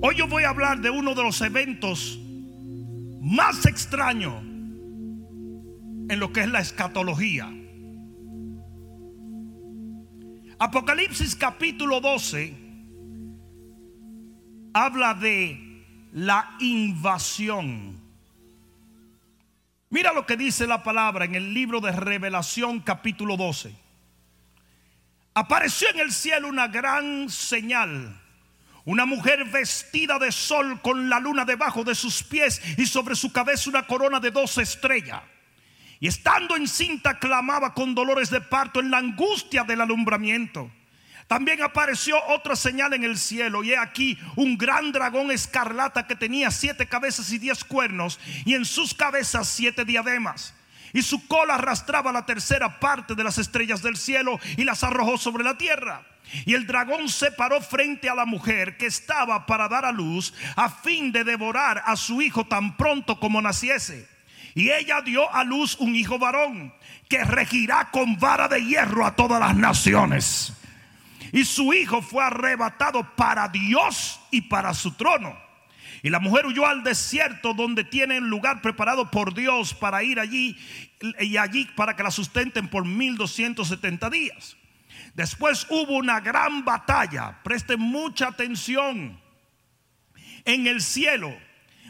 Hoy yo voy a hablar de uno de los eventos más extraños en lo que es la escatología. Apocalipsis capítulo 12 habla de la invasión. Mira lo que dice la palabra en el libro de Revelación capítulo 12. Apareció en el cielo una gran señal. Una mujer vestida de sol con la luna debajo de sus pies y sobre su cabeza una corona de dos estrellas. Y estando encinta clamaba con dolores de parto en la angustia del alumbramiento. También apareció otra señal en el cielo y he aquí un gran dragón escarlata que tenía siete cabezas y diez cuernos y en sus cabezas siete diademas. Y su cola arrastraba la tercera parte de las estrellas del cielo y las arrojó sobre la tierra. Y el dragón se paró frente a la mujer que estaba para dar a luz a fin de devorar a su hijo tan pronto como naciese. Y ella dio a luz un hijo varón que regirá con vara de hierro a todas las naciones. Y su hijo fue arrebatado para Dios y para su trono. Y la mujer huyó al desierto donde tienen lugar preparado por Dios para ir allí y allí para que la sustenten por 1270 días. Después hubo una gran batalla. Presten mucha atención. En el cielo,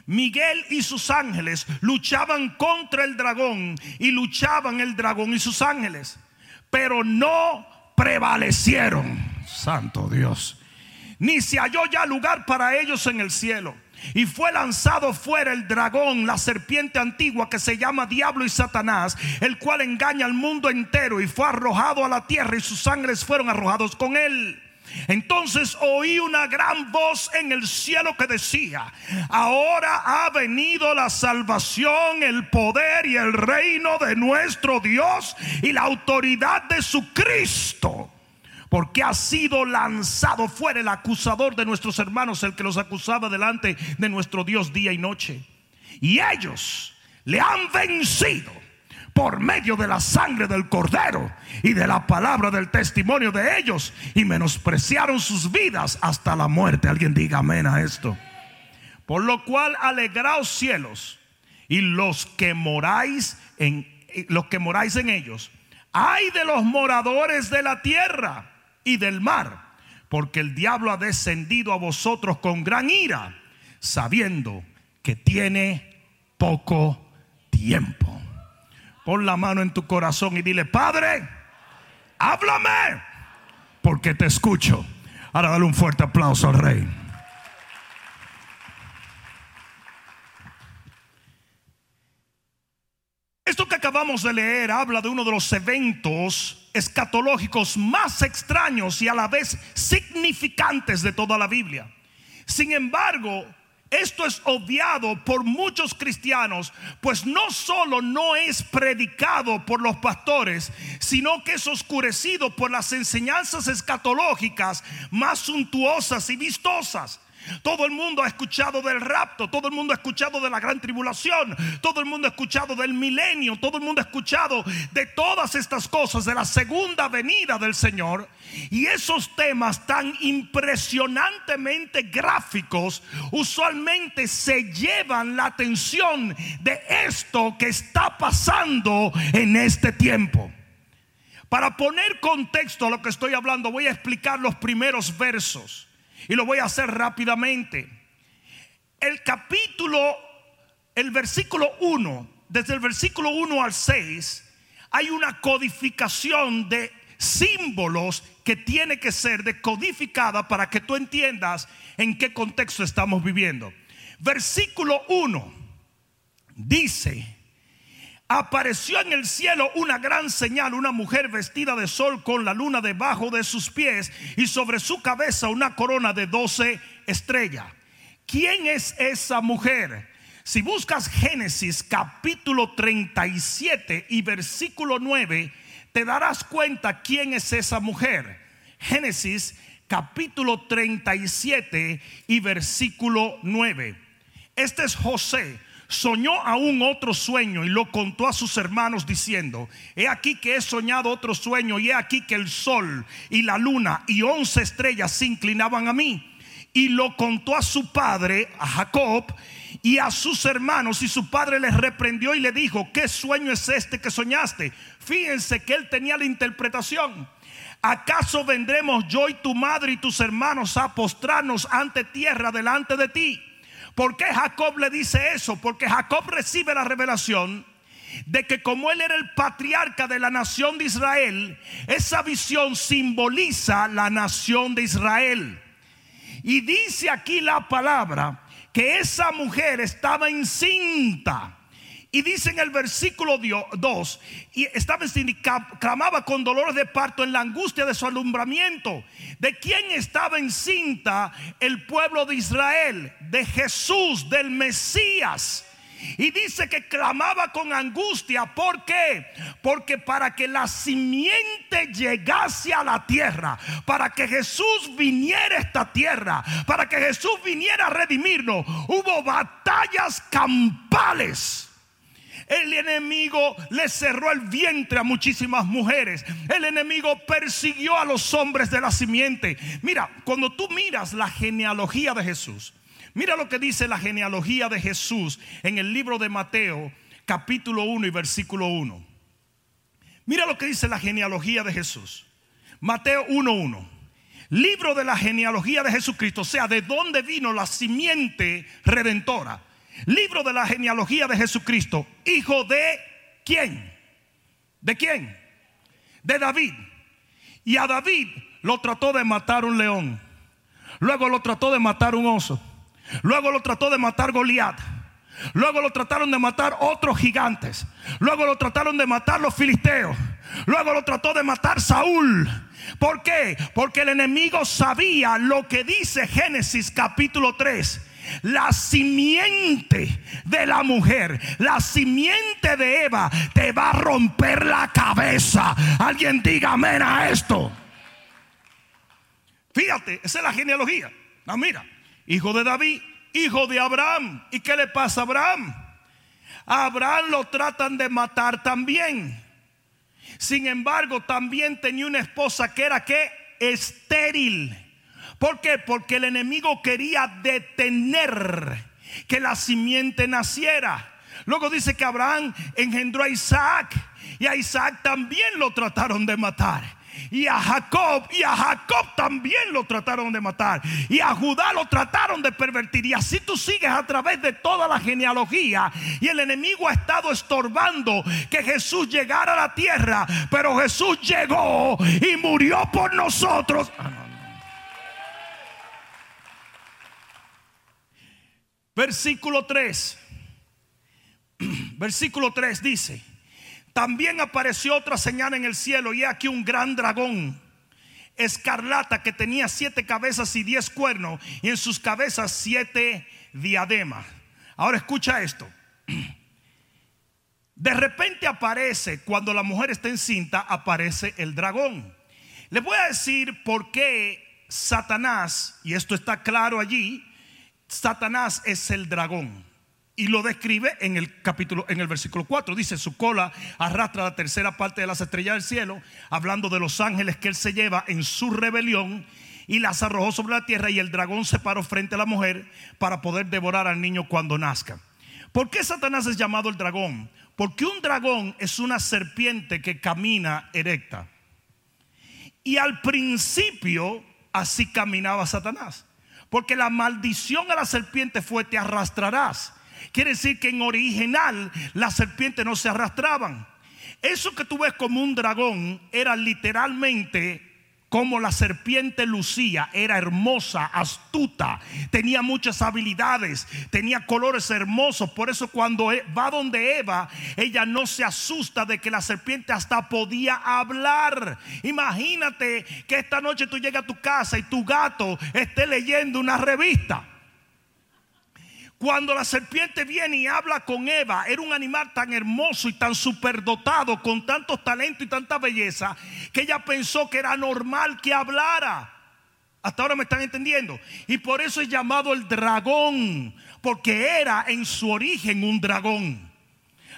Miguel y sus ángeles luchaban contra el dragón y luchaban el dragón y sus ángeles. Pero no prevalecieron. Santo Dios. Ni se halló ya lugar para ellos en el cielo. Y fue lanzado fuera el dragón, la serpiente antigua que se llama Diablo y Satanás, el cual engaña al mundo entero y fue arrojado a la tierra y sus sangres fueron arrojados con él. Entonces oí una gran voz en el cielo que decía, ahora ha venido la salvación, el poder y el reino de nuestro Dios y la autoridad de su Cristo. Porque ha sido lanzado fuera el acusador de nuestros hermanos, el que los acusaba delante de nuestro Dios día y noche. Y ellos le han vencido por medio de la sangre del cordero y de la palabra del testimonio de ellos y menospreciaron sus vidas hasta la muerte. Alguien diga amén a esto. Por lo cual alegraos cielos y los que moráis en los que moráis en ellos. Ay de los moradores de la tierra y del mar, porque el diablo ha descendido a vosotros con gran ira, sabiendo que tiene poco tiempo. Pon la mano en tu corazón y dile, Padre, háblame, porque te escucho. Ahora dale un fuerte aplauso al rey. Acabamos de leer habla de uno de los eventos escatológicos más extraños y a la vez significantes de toda la Biblia. Sin embargo, esto es obviado por muchos cristianos, pues no solo no es predicado por los pastores, sino que es oscurecido por las enseñanzas escatológicas más suntuosas y vistosas. Todo el mundo ha escuchado del rapto, todo el mundo ha escuchado de la gran tribulación, todo el mundo ha escuchado del milenio, todo el mundo ha escuchado de todas estas cosas, de la segunda venida del Señor. Y esos temas tan impresionantemente gráficos usualmente se llevan la atención de esto que está pasando en este tiempo. Para poner contexto a lo que estoy hablando, voy a explicar los primeros versos. Y lo voy a hacer rápidamente. El capítulo, el versículo 1, desde el versículo 1 al 6, hay una codificación de símbolos que tiene que ser decodificada para que tú entiendas en qué contexto estamos viviendo. Versículo 1 dice, apareció en el cielo una gran señal, una mujer vestida de sol con la luna debajo de sus pies y sobre su cabeza una corona de doce estrellas. ¿Quién es esa mujer? Si buscas Génesis capítulo 37 y versículo 9, te darás cuenta quién es esa mujer. Génesis capítulo 37 y versículo 9. Este es José soñó aún otro sueño y lo contó a sus hermanos diciendo, he aquí que he soñado otro sueño y he aquí que el sol y la luna y once estrellas se inclinaban a mí. Y lo contó a su padre, a Jacob, y a sus hermanos y su padre les reprendió y le dijo, ¿qué sueño es este que soñaste? Fíjense que él tenía la interpretación. ¿Acaso vendremos yo y tu madre y tus hermanos a postrarnos ante tierra delante de ti? ¿Por qué Jacob le dice eso? Porque Jacob recibe la revelación de que como él era el patriarca de la nación de Israel, esa visión simboliza la nación de Israel. Y dice aquí la palabra que esa mujer estaba encinta. Y dice en el versículo 2, y estaba clamaba con dolores de parto en la angustia de su alumbramiento. ¿De quién estaba encinta el pueblo de Israel? De Jesús, del Mesías. Y dice que clamaba con angustia. ¿Por qué? Porque para que la simiente llegase a la tierra, para que Jesús viniera a esta tierra, para que Jesús viniera a redimirnos, hubo batallas campales el enemigo le cerró el vientre a muchísimas mujeres. El enemigo persiguió a los hombres de la simiente. Mira, cuando tú miras la genealogía de Jesús, mira lo que dice la genealogía de Jesús en el libro de Mateo, capítulo 1 y versículo 1. Mira lo que dice la genealogía de Jesús. Mateo 1.1. Libro de la genealogía de Jesucristo, o sea, de dónde vino la simiente redentora. Libro de la genealogía de Jesucristo. Hijo de quién? ¿De quién? De David. Y a David lo trató de matar un león. Luego lo trató de matar un oso. Luego lo trató de matar Goliat. Luego lo trataron de matar otros gigantes. Luego lo trataron de matar los filisteos. Luego lo trató de matar Saúl. ¿Por qué? Porque el enemigo sabía lo que dice Génesis capítulo 3 la simiente de la mujer, la simiente de Eva, te va a romper la cabeza. Alguien diga amén a esto. Fíjate, esa es la genealogía. No, mira, hijo de David, hijo de Abraham. ¿Y qué le pasa a Abraham? A Abraham lo tratan de matar también. Sin embargo, también tenía una esposa que era que estéril. ¿Por qué? Porque el enemigo quería detener que la simiente naciera. Luego dice que Abraham engendró a Isaac y a Isaac también lo trataron de matar. Y a Jacob, y a Jacob también lo trataron de matar. Y a Judá lo trataron de pervertir. Y así tú sigues a través de toda la genealogía. Y el enemigo ha estado estorbando que Jesús llegara a la tierra. Pero Jesús llegó y murió por nosotros. Ah, Versículo 3. Versículo 3 dice, también apareció otra señal en el cielo y aquí un gran dragón escarlata que tenía siete cabezas y diez cuernos y en sus cabezas siete diademas. Ahora escucha esto. De repente aparece, cuando la mujer está encinta, aparece el dragón. Le voy a decir por qué Satanás, y esto está claro allí, Satanás es el dragón. Y lo describe en el capítulo, en el versículo 4. Dice, su cola arrastra la tercera parte de las estrellas del cielo, hablando de los ángeles que él se lleva en su rebelión y las arrojó sobre la tierra y el dragón se paró frente a la mujer para poder devorar al niño cuando nazca. ¿Por qué Satanás es llamado el dragón? Porque un dragón es una serpiente que camina erecta. Y al principio así caminaba Satanás. Porque la maldición a la serpiente fue te arrastrarás. Quiere decir que en original las serpientes no se arrastraban. Eso que tú ves como un dragón era literalmente como la serpiente lucía, era hermosa, astuta, tenía muchas habilidades, tenía colores hermosos. Por eso cuando e, va donde Eva, ella no se asusta de que la serpiente hasta podía hablar. Imagínate que esta noche tú llegas a tu casa y tu gato esté leyendo una revista. Cuando la serpiente viene y habla con Eva, era un animal tan hermoso y tan superdotado, con tantos talentos y tanta belleza, que ella pensó que era normal que hablara. Hasta ahora me están entendiendo. Y por eso es llamado el dragón, porque era en su origen un dragón.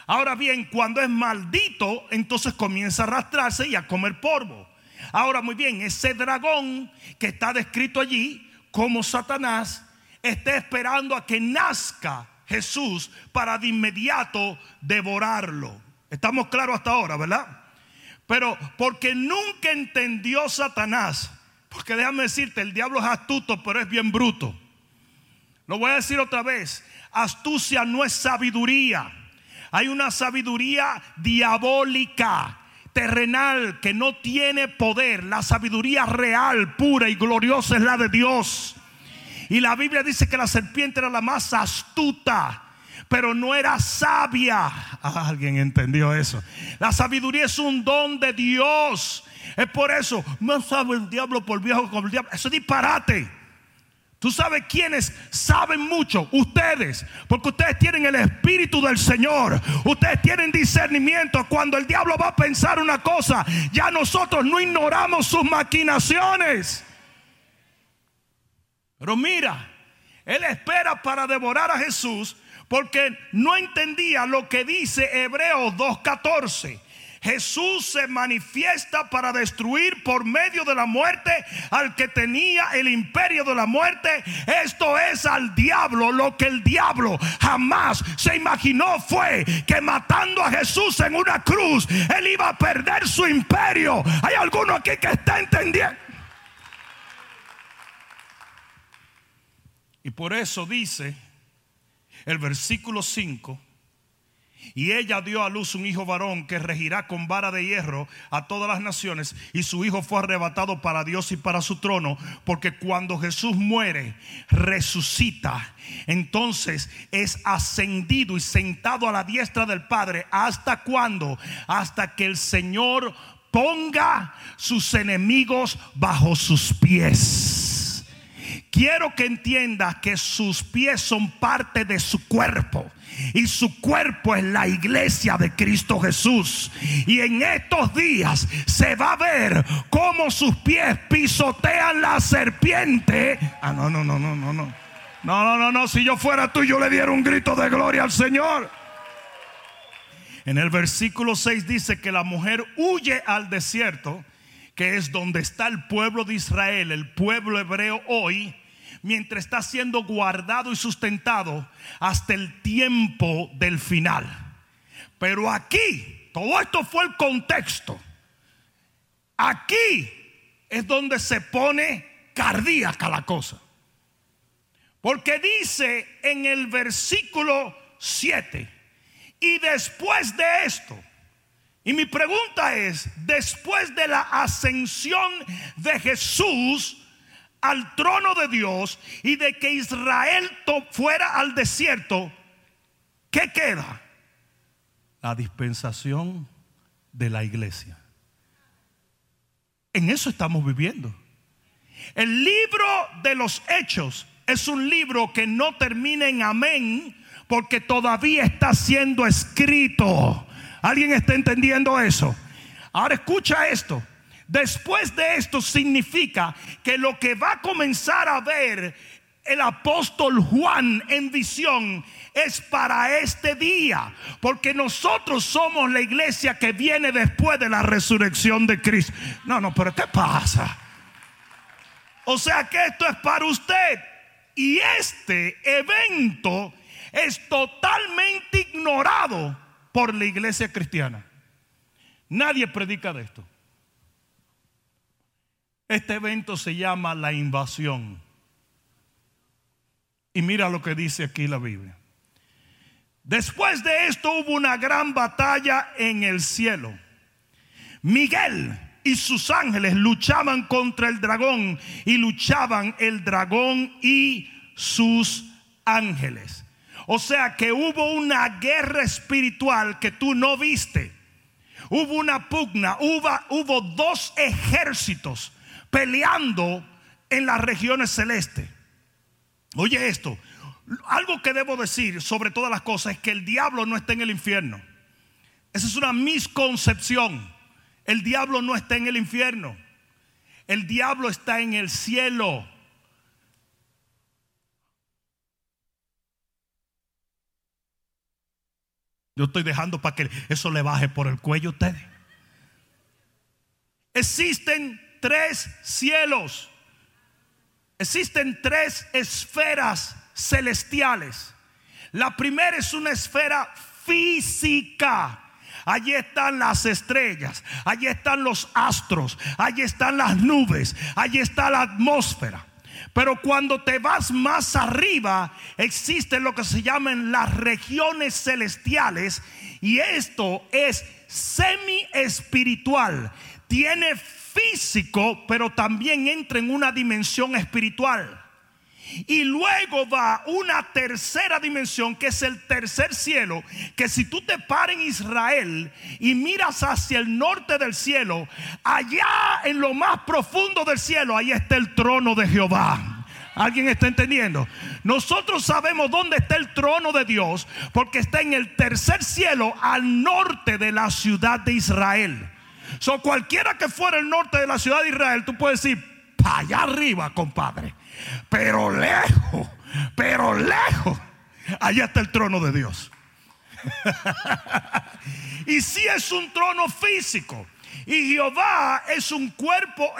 Ahora bien, cuando es maldito, entonces comienza a arrastrarse y a comer polvo. Ahora muy bien, ese dragón que está descrito allí como Satanás, está esperando a que nazca Jesús para de inmediato devorarlo. Estamos claros hasta ahora, ¿verdad? Pero porque nunca entendió Satanás, porque déjame decirte, el diablo es astuto, pero es bien bruto. Lo voy a decir otra vez, astucia no es sabiduría. Hay una sabiduría diabólica, terrenal, que no tiene poder. La sabiduría real, pura y gloriosa es la de Dios. Y la Biblia dice que la serpiente era la más astuta pero no era sabia. Ah, alguien entendió eso. La sabiduría es un don de Dios. Es por eso, no sabe el diablo por viejo como el diablo. Eso es disparate. Tú sabes quiénes saben mucho, ustedes, porque ustedes tienen el espíritu del Señor, ustedes tienen discernimiento. Cuando el diablo va a pensar una cosa, ya nosotros no ignoramos sus maquinaciones. Pero mira, él espera para devorar a Jesús porque no entendía lo que dice Hebreos 2.14. Jesús se manifiesta para destruir por medio de la muerte al que tenía el imperio de la muerte. Esto es al diablo. Lo que el diablo jamás se imaginó fue que matando a Jesús en una cruz, él iba a perder su imperio. Hay alguno aquí que está entendiendo. Y por eso dice el versículo 5, y ella dio a luz un hijo varón que regirá con vara de hierro a todas las naciones. Y su hijo fue arrebatado para Dios y para su trono. Porque cuando Jesús muere, resucita. Entonces es ascendido y sentado a la diestra del Padre. ¿Hasta cuándo? Hasta que el Señor ponga sus enemigos bajo sus pies. Quiero que entienda que sus pies son parte de su cuerpo. Y su cuerpo es la iglesia de Cristo Jesús. Y en estos días se va a ver cómo sus pies pisotean la serpiente. Ah, no, no, no, no, no, no. No, no, no, no. Si yo fuera tú, yo le diera un grito de gloria al Señor. En el versículo 6 dice que la mujer huye al desierto, que es donde está el pueblo de Israel, el pueblo hebreo hoy mientras está siendo guardado y sustentado hasta el tiempo del final. Pero aquí, todo esto fue el contexto. Aquí es donde se pone cardíaca la cosa. Porque dice en el versículo 7, y después de esto, y mi pregunta es, después de la ascensión de Jesús, al trono de Dios y de que Israel fuera al desierto, ¿qué queda? La dispensación de la iglesia. En eso estamos viviendo. El libro de los hechos es un libro que no termina en amén porque todavía está siendo escrito. ¿Alguien está entendiendo eso? Ahora escucha esto. Después de esto significa que lo que va a comenzar a ver el apóstol Juan en visión es para este día, porque nosotros somos la iglesia que viene después de la resurrección de Cristo. No, no, pero ¿qué pasa? O sea que esto es para usted. Y este evento es totalmente ignorado por la iglesia cristiana. Nadie predica de esto. Este evento se llama la invasión. Y mira lo que dice aquí la Biblia. Después de esto hubo una gran batalla en el cielo. Miguel, y sus ángeles luchaban contra el dragón y luchaban el dragón y sus ángeles. O sea que hubo una guerra espiritual que tú no viste. Hubo una pugna, hubo, hubo dos ejércitos peleando en las regiones celestes. Oye esto, algo que debo decir sobre todas las cosas es que el diablo no está en el infierno. Esa es una misconcepción. El diablo no está en el infierno. El diablo está en el cielo. Yo estoy dejando para que eso le baje por el cuello a ustedes. Existen tres cielos. Existen tres esferas celestiales. La primera es una esfera física. Allí están las estrellas, allí están los astros, allí están las nubes, allí está la atmósfera. Pero cuando te vas más arriba, existen lo que se llaman las regiones celestiales y esto es semi espiritual. Tiene físico, pero también entra en una dimensión espiritual. Y luego va una tercera dimensión, que es el tercer cielo, que si tú te paras en Israel y miras hacia el norte del cielo, allá en lo más profundo del cielo, ahí está el trono de Jehová. ¿Alguien está entendiendo? Nosotros sabemos dónde está el trono de Dios porque está en el tercer cielo al norte de la ciudad de Israel. So, cualquiera que fuera el norte de la ciudad de Israel, tú puedes decir, para allá arriba, compadre. Pero lejos, pero lejos, allá está el trono de Dios. y si es un trono físico. Y Jehová es un cuerpo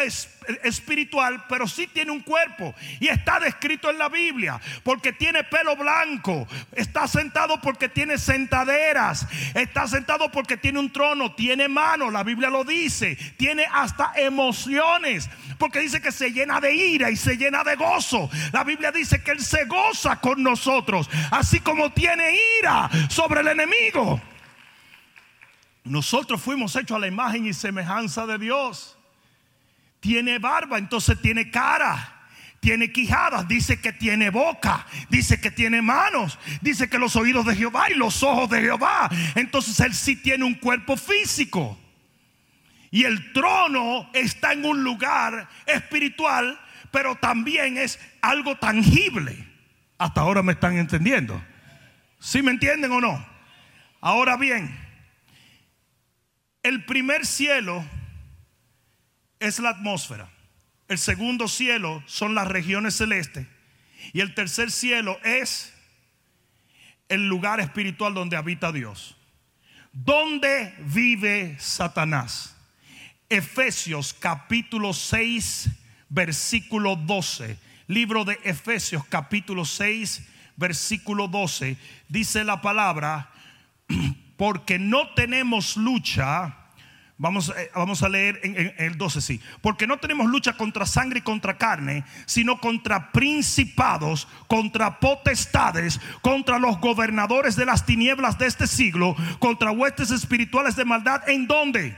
espiritual, pero sí tiene un cuerpo. Y está descrito en la Biblia, porque tiene pelo blanco. Está sentado porque tiene sentaderas. Está sentado porque tiene un trono, tiene manos, la Biblia lo dice. Tiene hasta emociones, porque dice que se llena de ira y se llena de gozo. La Biblia dice que Él se goza con nosotros, así como tiene ira sobre el enemigo. Nosotros fuimos hechos a la imagen y semejanza de Dios. Tiene barba, entonces tiene cara. Tiene quijadas, dice que tiene boca, dice que tiene manos, dice que los oídos de Jehová y los ojos de Jehová. Entonces él sí tiene un cuerpo físico. Y el trono está en un lugar espiritual, pero también es algo tangible. Hasta ahora me están entendiendo. ¿Sí me entienden o no? Ahora bien, el primer cielo es la atmósfera. El segundo cielo son las regiones celestes. Y el tercer cielo es el lugar espiritual donde habita Dios. ¿Dónde vive Satanás? Efesios capítulo 6, versículo 12. Libro de Efesios capítulo 6, versículo 12. Dice la palabra, porque no tenemos lucha. Vamos, eh, vamos a leer en, el 12, sí. Porque no tenemos lucha contra sangre y contra carne, sino contra principados, contra potestades, contra los gobernadores de las tinieblas de este siglo, contra huestes espirituales de maldad. ¿En dónde?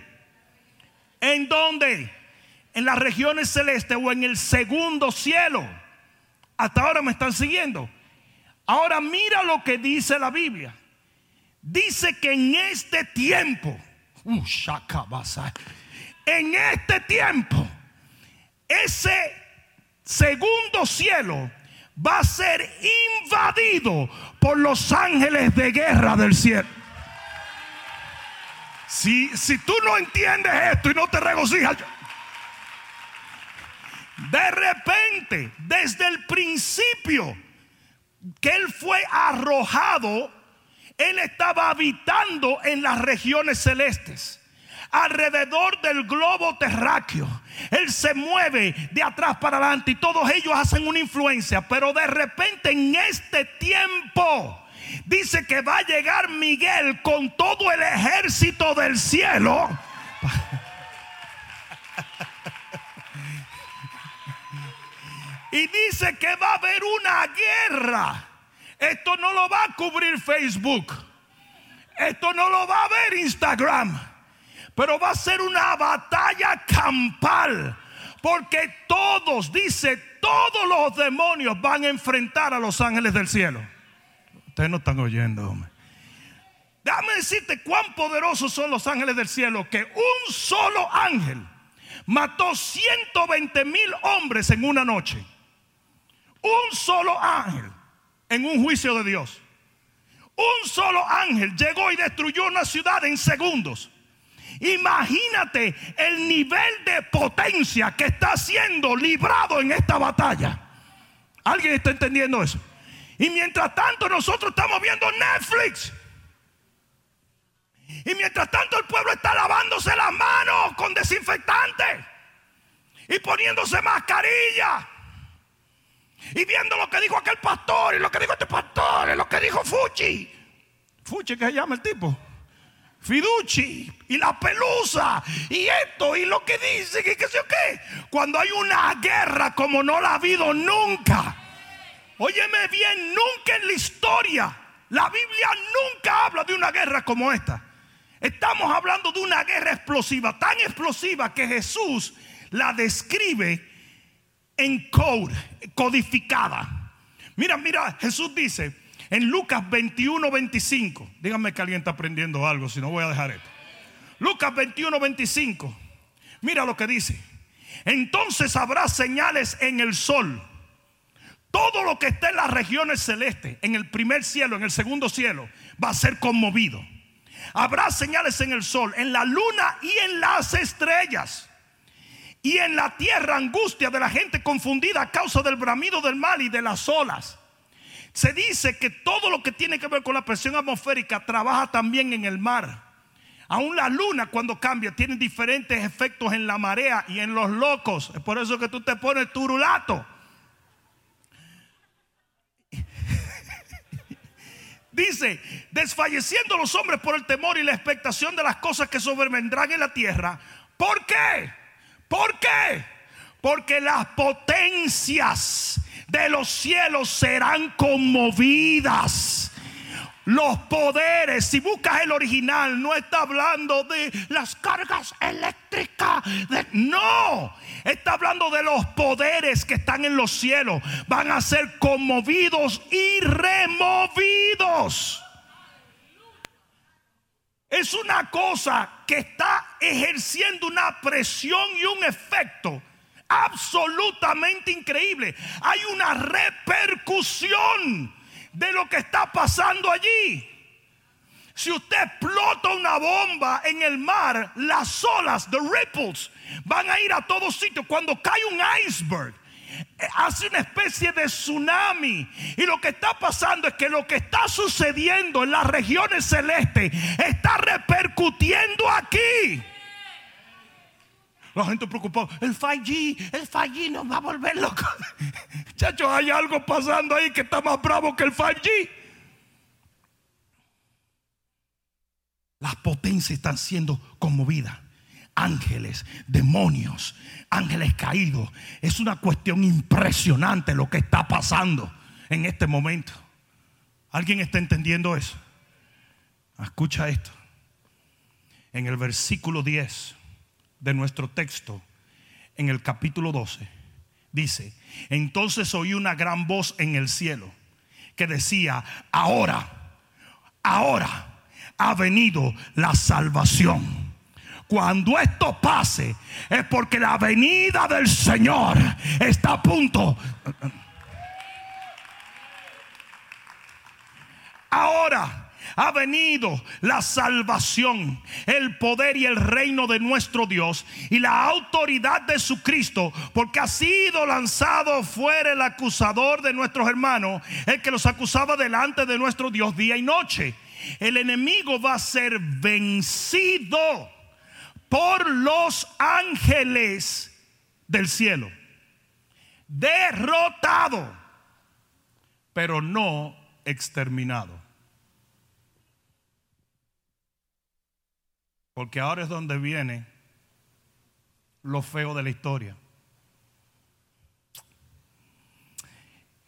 ¿En dónde? En las regiones celestes o en el segundo cielo. Hasta ahora me están siguiendo. Ahora mira lo que dice la Biblia. Dice que en este tiempo, uh, en este tiempo, ese segundo cielo va a ser invadido por los ángeles de guerra del cielo. Si, si tú no entiendes esto y no te regocijas, de repente, desde el principio que él fue arrojado él estaba habitando en las regiones celestes alrededor del globo terráqueo. Él se mueve de atrás para adelante y todos ellos hacen una influencia. Pero de repente en este tiempo dice que va a llegar Miguel con todo el ejército del cielo. y dice que va a haber una guerra esto no lo va a cubrir Facebook. Esto no lo va a ver Instagram. Pero va a ser una batalla campal. Porque todos, dice, todos los demonios van a enfrentar a los ángeles del cielo. Ustedes no están oyendo, hombre. Déjame decirte cuán poderosos son los ángeles del cielo que un solo ángel mató 120 mil hombres en una noche. Un solo ángel en un juicio de Dios. Un solo ángel llegó y destruyó una ciudad en segundos. Imagínate el nivel de potencia que está siendo librado en esta batalla. ¿Alguien está entendiendo eso? Y mientras tanto nosotros estamos viendo Netflix. Y mientras tanto el pueblo está lavándose las manos con desinfectante. Y poniéndose mascarilla. Y viendo lo que dijo aquel pastor y lo que dijo este pastor y lo que dijo Fuchi. Fuchi que se llama el tipo. Fiduchi y la pelusa y esto y lo que dice y qué sé yo qué. Cuando hay una guerra como no la ha habido nunca. Óyeme bien, nunca en la historia. La Biblia nunca habla de una guerra como esta. Estamos hablando de una guerra explosiva, tan explosiva que Jesús la describe en code, codificada. Mira, mira, Jesús dice en Lucas 21, 25. Díganme que alguien está aprendiendo algo, si no voy a dejar esto. Lucas 21, 25. Mira lo que dice. Entonces habrá señales en el sol. Todo lo que está en las regiones celestes, en el primer cielo, en el segundo cielo, va a ser conmovido. Habrá señales en el sol, en la luna y en las estrellas. Y en la tierra angustia de la gente confundida a causa del bramido del mal y de las olas. Se dice que todo lo que tiene que ver con la presión atmosférica trabaja también en el mar. Aún la luna cuando cambia tiene diferentes efectos en la marea y en los locos. Es por eso que tú te pones turulato. Dice, desfalleciendo los hombres por el temor y la expectación de las cosas que sobrevendrán en la tierra. ¿Por qué? ¿Por qué? Porque las potencias de los cielos serán conmovidas. Los poderes, si buscas el original, no está hablando de las cargas eléctricas. no, está hablando de los poderes que están en los cielos. Van a ser conmovidos y removidos. Es una cosa que está ejerciendo una presión y un efecto absolutamente increíble. Hay una repercusión de lo que está pasando allí. Si usted explota una bomba en el mar, las olas, the ripples, van a ir a todos sitios. Cuando cae un iceberg, hace una especie de tsunami. Y lo que está pasando es que lo que está sucediendo en las regiones celestes está repercutiendo aquí. La gente preocupada, el 5G, el 5G nos va a volver loco. Chachos, hay algo pasando ahí que está más bravo que el 5G. Las potencias están siendo conmovidas. Ángeles, demonios, ángeles caídos. Es una cuestión impresionante lo que está pasando en este momento. ¿Alguien está entendiendo eso? Escucha esto. En el versículo 10 de nuestro texto, en el capítulo 12, dice, entonces oí una gran voz en el cielo que decía, ahora, ahora ha venido la salvación. Cuando esto pase es porque la venida del Señor está a punto. Ahora ha venido la salvación, el poder y el reino de nuestro Dios y la autoridad de su Cristo, porque ha sido lanzado fuera el acusador de nuestros hermanos, el que los acusaba delante de nuestro Dios día y noche. El enemigo va a ser vencido por los ángeles del cielo, derrotado, pero no exterminado. Porque ahora es donde viene lo feo de la historia.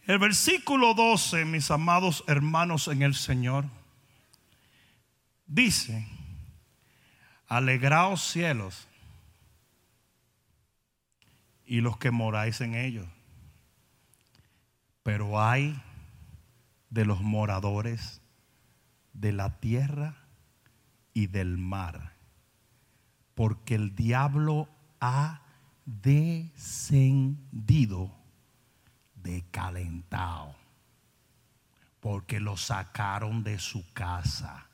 El versículo 12, mis amados hermanos en el Señor, dice, alegraos cielos y los que moráis en ellos. Pero hay de los moradores de la tierra y del mar, porque el diablo ha descendido de calentado, porque lo sacaron de su casa,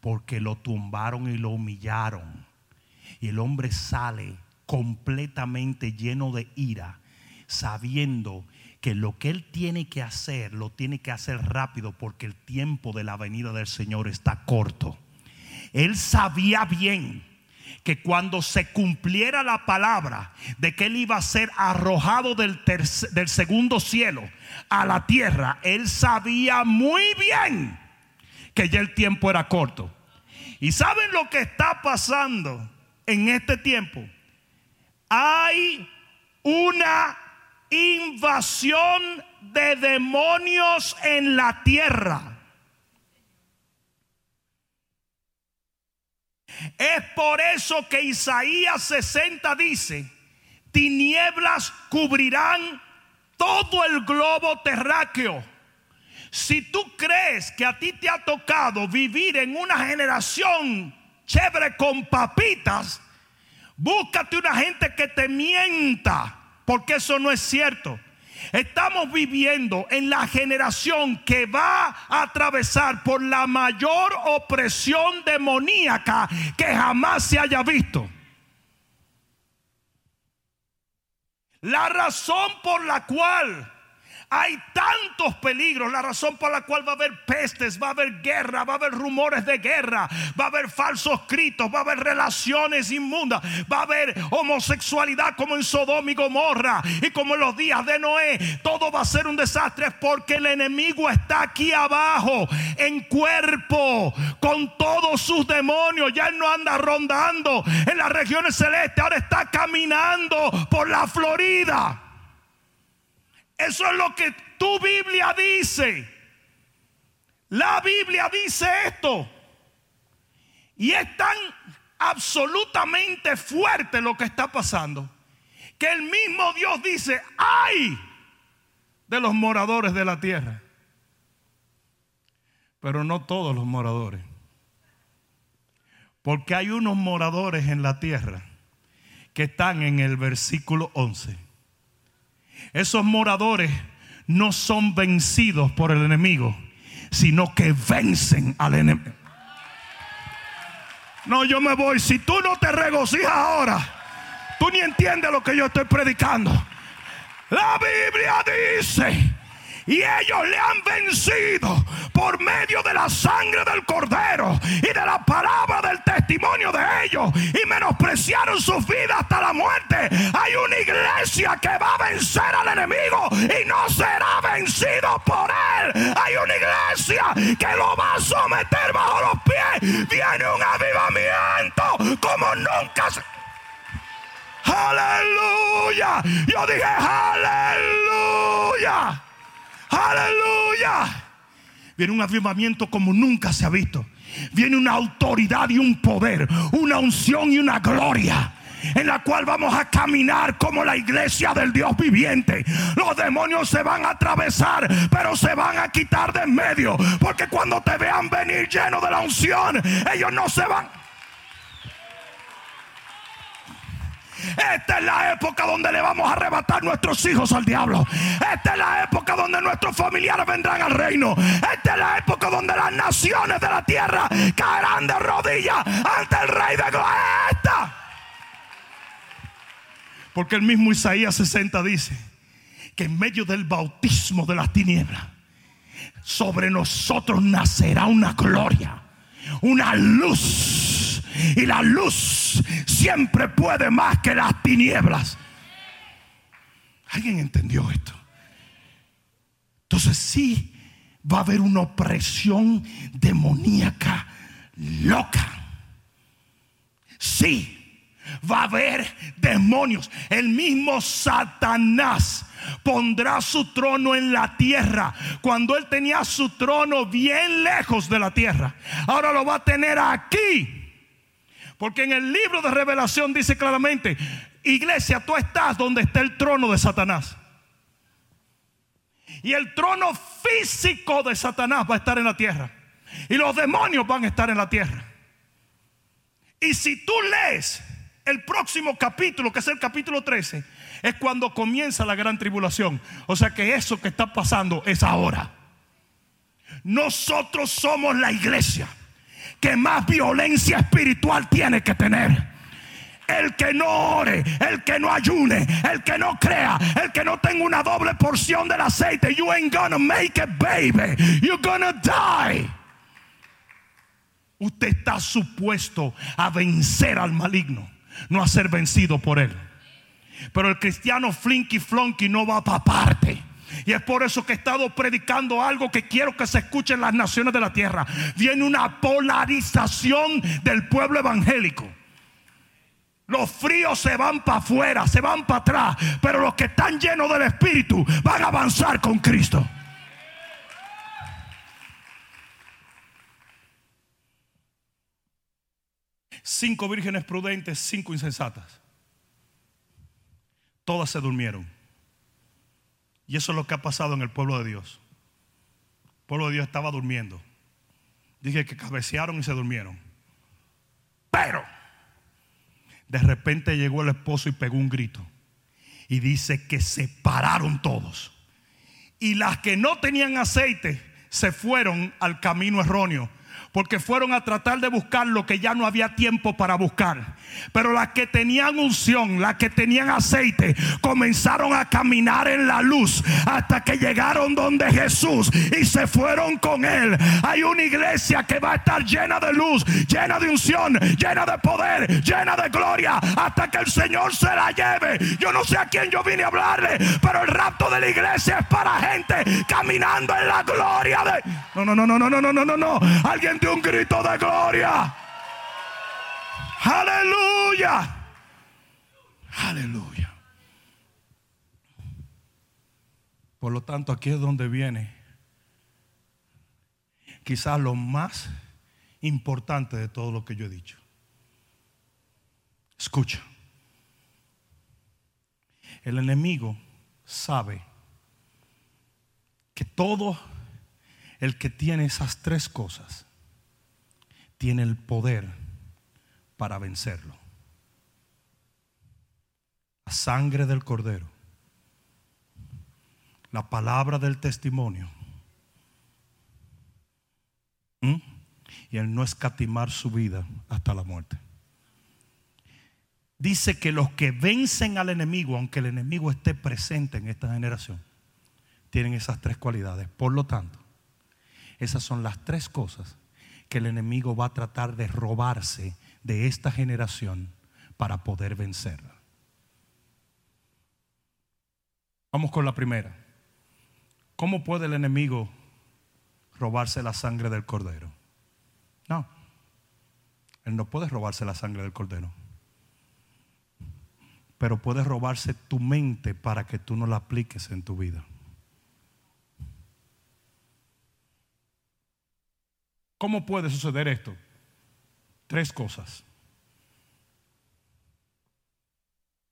porque lo tumbaron y lo humillaron. Y el hombre sale completamente lleno de ira, sabiendo que lo que él tiene que hacer, lo tiene que hacer rápido porque el tiempo de la venida del Señor está corto. Él sabía bien que cuando se cumpliera la palabra de que él iba a ser arrojado del, del segundo cielo a la tierra, él sabía muy bien que ya el tiempo era corto. ¿Y saben lo que está pasando en este tiempo? Hay una invasión de demonios en la tierra. Es por eso que Isaías 60 dice, tinieblas cubrirán todo el globo terráqueo. Si tú crees que a ti te ha tocado vivir en una generación chévere con papitas, búscate una gente que te mienta porque eso no es cierto. Estamos viviendo en la generación que va a atravesar por la mayor opresión demoníaca que jamás se haya visto. La razón por la cual hay tantos peligros, la razón por la cual va a haber pestes, va a haber guerra, va a haber rumores de guerra, va a haber falsos gritos, va a haber relaciones inmundas, va a haber homosexualidad como en Sodoma y Gomorra y como en los días de Noé. Todo va a ser un desastre porque el enemigo está aquí abajo en cuerpo con todos sus demonios. Ya él no anda rondando en las regiones celestes, ahora está caminando por la Florida. Eso es lo que tu Biblia dice. La Biblia dice esto. Y es tan absolutamente fuerte lo que está pasando que el mismo Dios dice, ay de los moradores de la tierra. Pero no todos los moradores. Porque hay unos moradores en la tierra que están en el versículo 11 esos moradores no son vencidos por el enemigo, sino que vencen al enemigo. No, yo me voy. Si tú no te regocijas ahora, tú ni entiendes lo que yo estoy predicando. La Biblia dice y ellos le han vencido por medio de la sangre del cordero y de la palabra del testimonio de ellos y menospreciaron sus vidas hasta la muerte. Hay una iglesia que va a vencer al enemigo y no será vencido por él. Hay una iglesia que lo va a someter bajo los pies. Viene un avivamiento como nunca se... Aleluya. Yo dije aleluya. Aleluya. Viene un avivamiento como nunca se ha visto. Viene una autoridad y un poder, una unción y una gloria en la cual vamos a caminar como la iglesia del Dios viviente. Los demonios se van a atravesar, pero se van a quitar de en medio, porque cuando te vean venir lleno de la unción, ellos no se van. Esta es la época donde le vamos a arrebatar nuestros hijos al diablo. Esta es la época donde nuestros familiares vendrán al reino. Esta es la época donde las naciones de la tierra caerán de rodillas ante el rey de gloria. Porque el mismo Isaías 60 dice que en medio del bautismo de las tinieblas, sobre nosotros nacerá una gloria, una luz. Y la luz siempre puede más que las tinieblas. ¿Alguien entendió esto? Entonces sí va a haber una opresión demoníaca loca. Sí, va a haber demonios. El mismo Satanás pondrá su trono en la tierra cuando él tenía su trono bien lejos de la tierra. Ahora lo va a tener aquí Porque en el libro de revelación dice claramente, iglesia, tú estás donde está el trono de Satanás. Y el trono físico de Satanás va a estar en la tierra. Y los demonios van a estar en la tierra. Y si tú lees el próximo capítulo, que es el capítulo 13, es cuando comienza la gran tribulación. O sea que eso que está pasando es ahora. Nosotros somos la iglesia que más violencia espiritual tiene que tener. El que no ore, el que no ayune, el que no crea, el que no tenga una doble porción del aceite, you ain't gonna make it, baby. You're gonna die. Usted está supuesto a vencer al maligno, no a ser vencido por él. Pero el cristiano flinky flonky no va para parte. Y es por eso que he estado predicando algo que quiero que se escuche en las naciones de la tierra. Viene una polarización del pueblo evangélico. Los fríos se van para afuera, se van para atrás, pero los que están llenos del Espíritu van a avanzar con Cristo. Cinco vírgenes prudentes, cinco insensatas. Todas se durmieron. Y eso es lo que ha pasado en el pueblo de Dios. El pueblo de Dios estaba durmiendo. Dije que cabecearon y se durmieron. Pero de repente llegó el esposo y pegó un grito. Y dice que se pararon todos. Y las que no tenían aceite se fueron al camino erróneo porque fueron a tratar de buscar lo que ya no había tiempo para buscar. Pero las que tenían unción, las que tenían aceite, comenzaron a caminar en la luz hasta que llegaron donde Jesús y se fueron con él. Hay una iglesia que va a estar llena de luz, llena de unción, llena de poder, llena de gloria, hasta que el Señor se la lleve. Yo no sé a quién yo vine a hablarle, pero el rapto de la iglesia es para gente caminando en la gloria de... No, no, no, no, no, no, no, no, no. Alguien de un grito de gloria. Aleluya. Aleluya. Por lo tanto, aquí es donde viene quizás lo más importante de todo lo que yo he dicho. Escucha. El enemigo sabe que todo el que tiene esas tres cosas tiene el poder para vencerlo. La sangre del cordero, la palabra del testimonio y el no escatimar su vida hasta la muerte. Dice que los que vencen al enemigo, aunque el enemigo esté presente en esta generación, tienen esas tres cualidades. Por lo tanto, esas son las tres cosas que el enemigo va a tratar de robarse de esta generación para poder vencerla. Vamos con la primera. ¿Cómo puede el enemigo robarse la sangre del cordero? No, él no puede robarse la sangre del cordero. Pero puede robarse tu mente para que tú no la apliques en tu vida. ¿Cómo puede suceder esto? Tres cosas.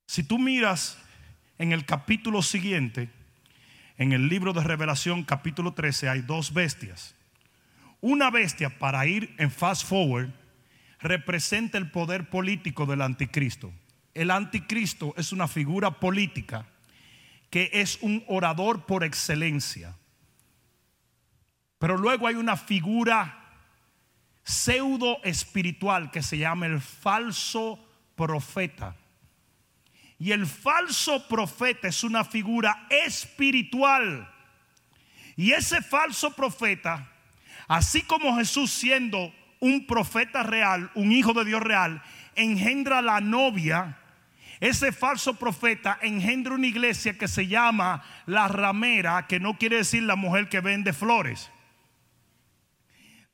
Si tú miras en el capítulo siguiente, en el libro de Revelación capítulo 13, hay dos bestias. Una bestia, para ir en fast forward, representa el poder político del anticristo. El anticristo es una figura política que es un orador por excelencia. Pero luego hay una figura pseudo espiritual que se llama el falso profeta. Y el falso profeta es una figura espiritual. Y ese falso profeta, así como Jesús siendo un profeta real, un hijo de Dios real, engendra la novia, ese falso profeta engendra una iglesia que se llama la ramera, que no quiere decir la mujer que vende flores.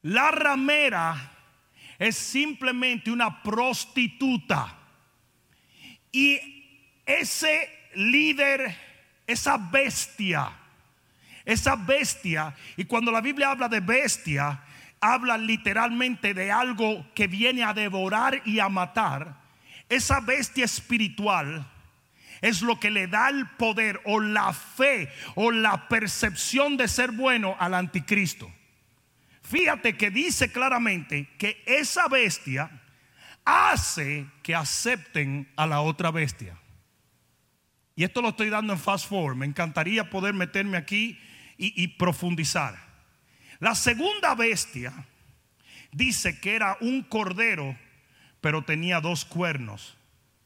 La ramera es simplemente una prostituta. Y ese líder, esa bestia, esa bestia, y cuando la Biblia habla de bestia, habla literalmente de algo que viene a devorar y a matar, esa bestia espiritual es lo que le da el poder o la fe o la percepción de ser bueno al anticristo. Fíjate que dice claramente que esa bestia hace que acepten a la otra bestia. Y esto lo estoy dando en fast forward. Me encantaría poder meterme aquí y, profundizar. La segunda bestia dice que era un cordero, pero tenía dos cuernos.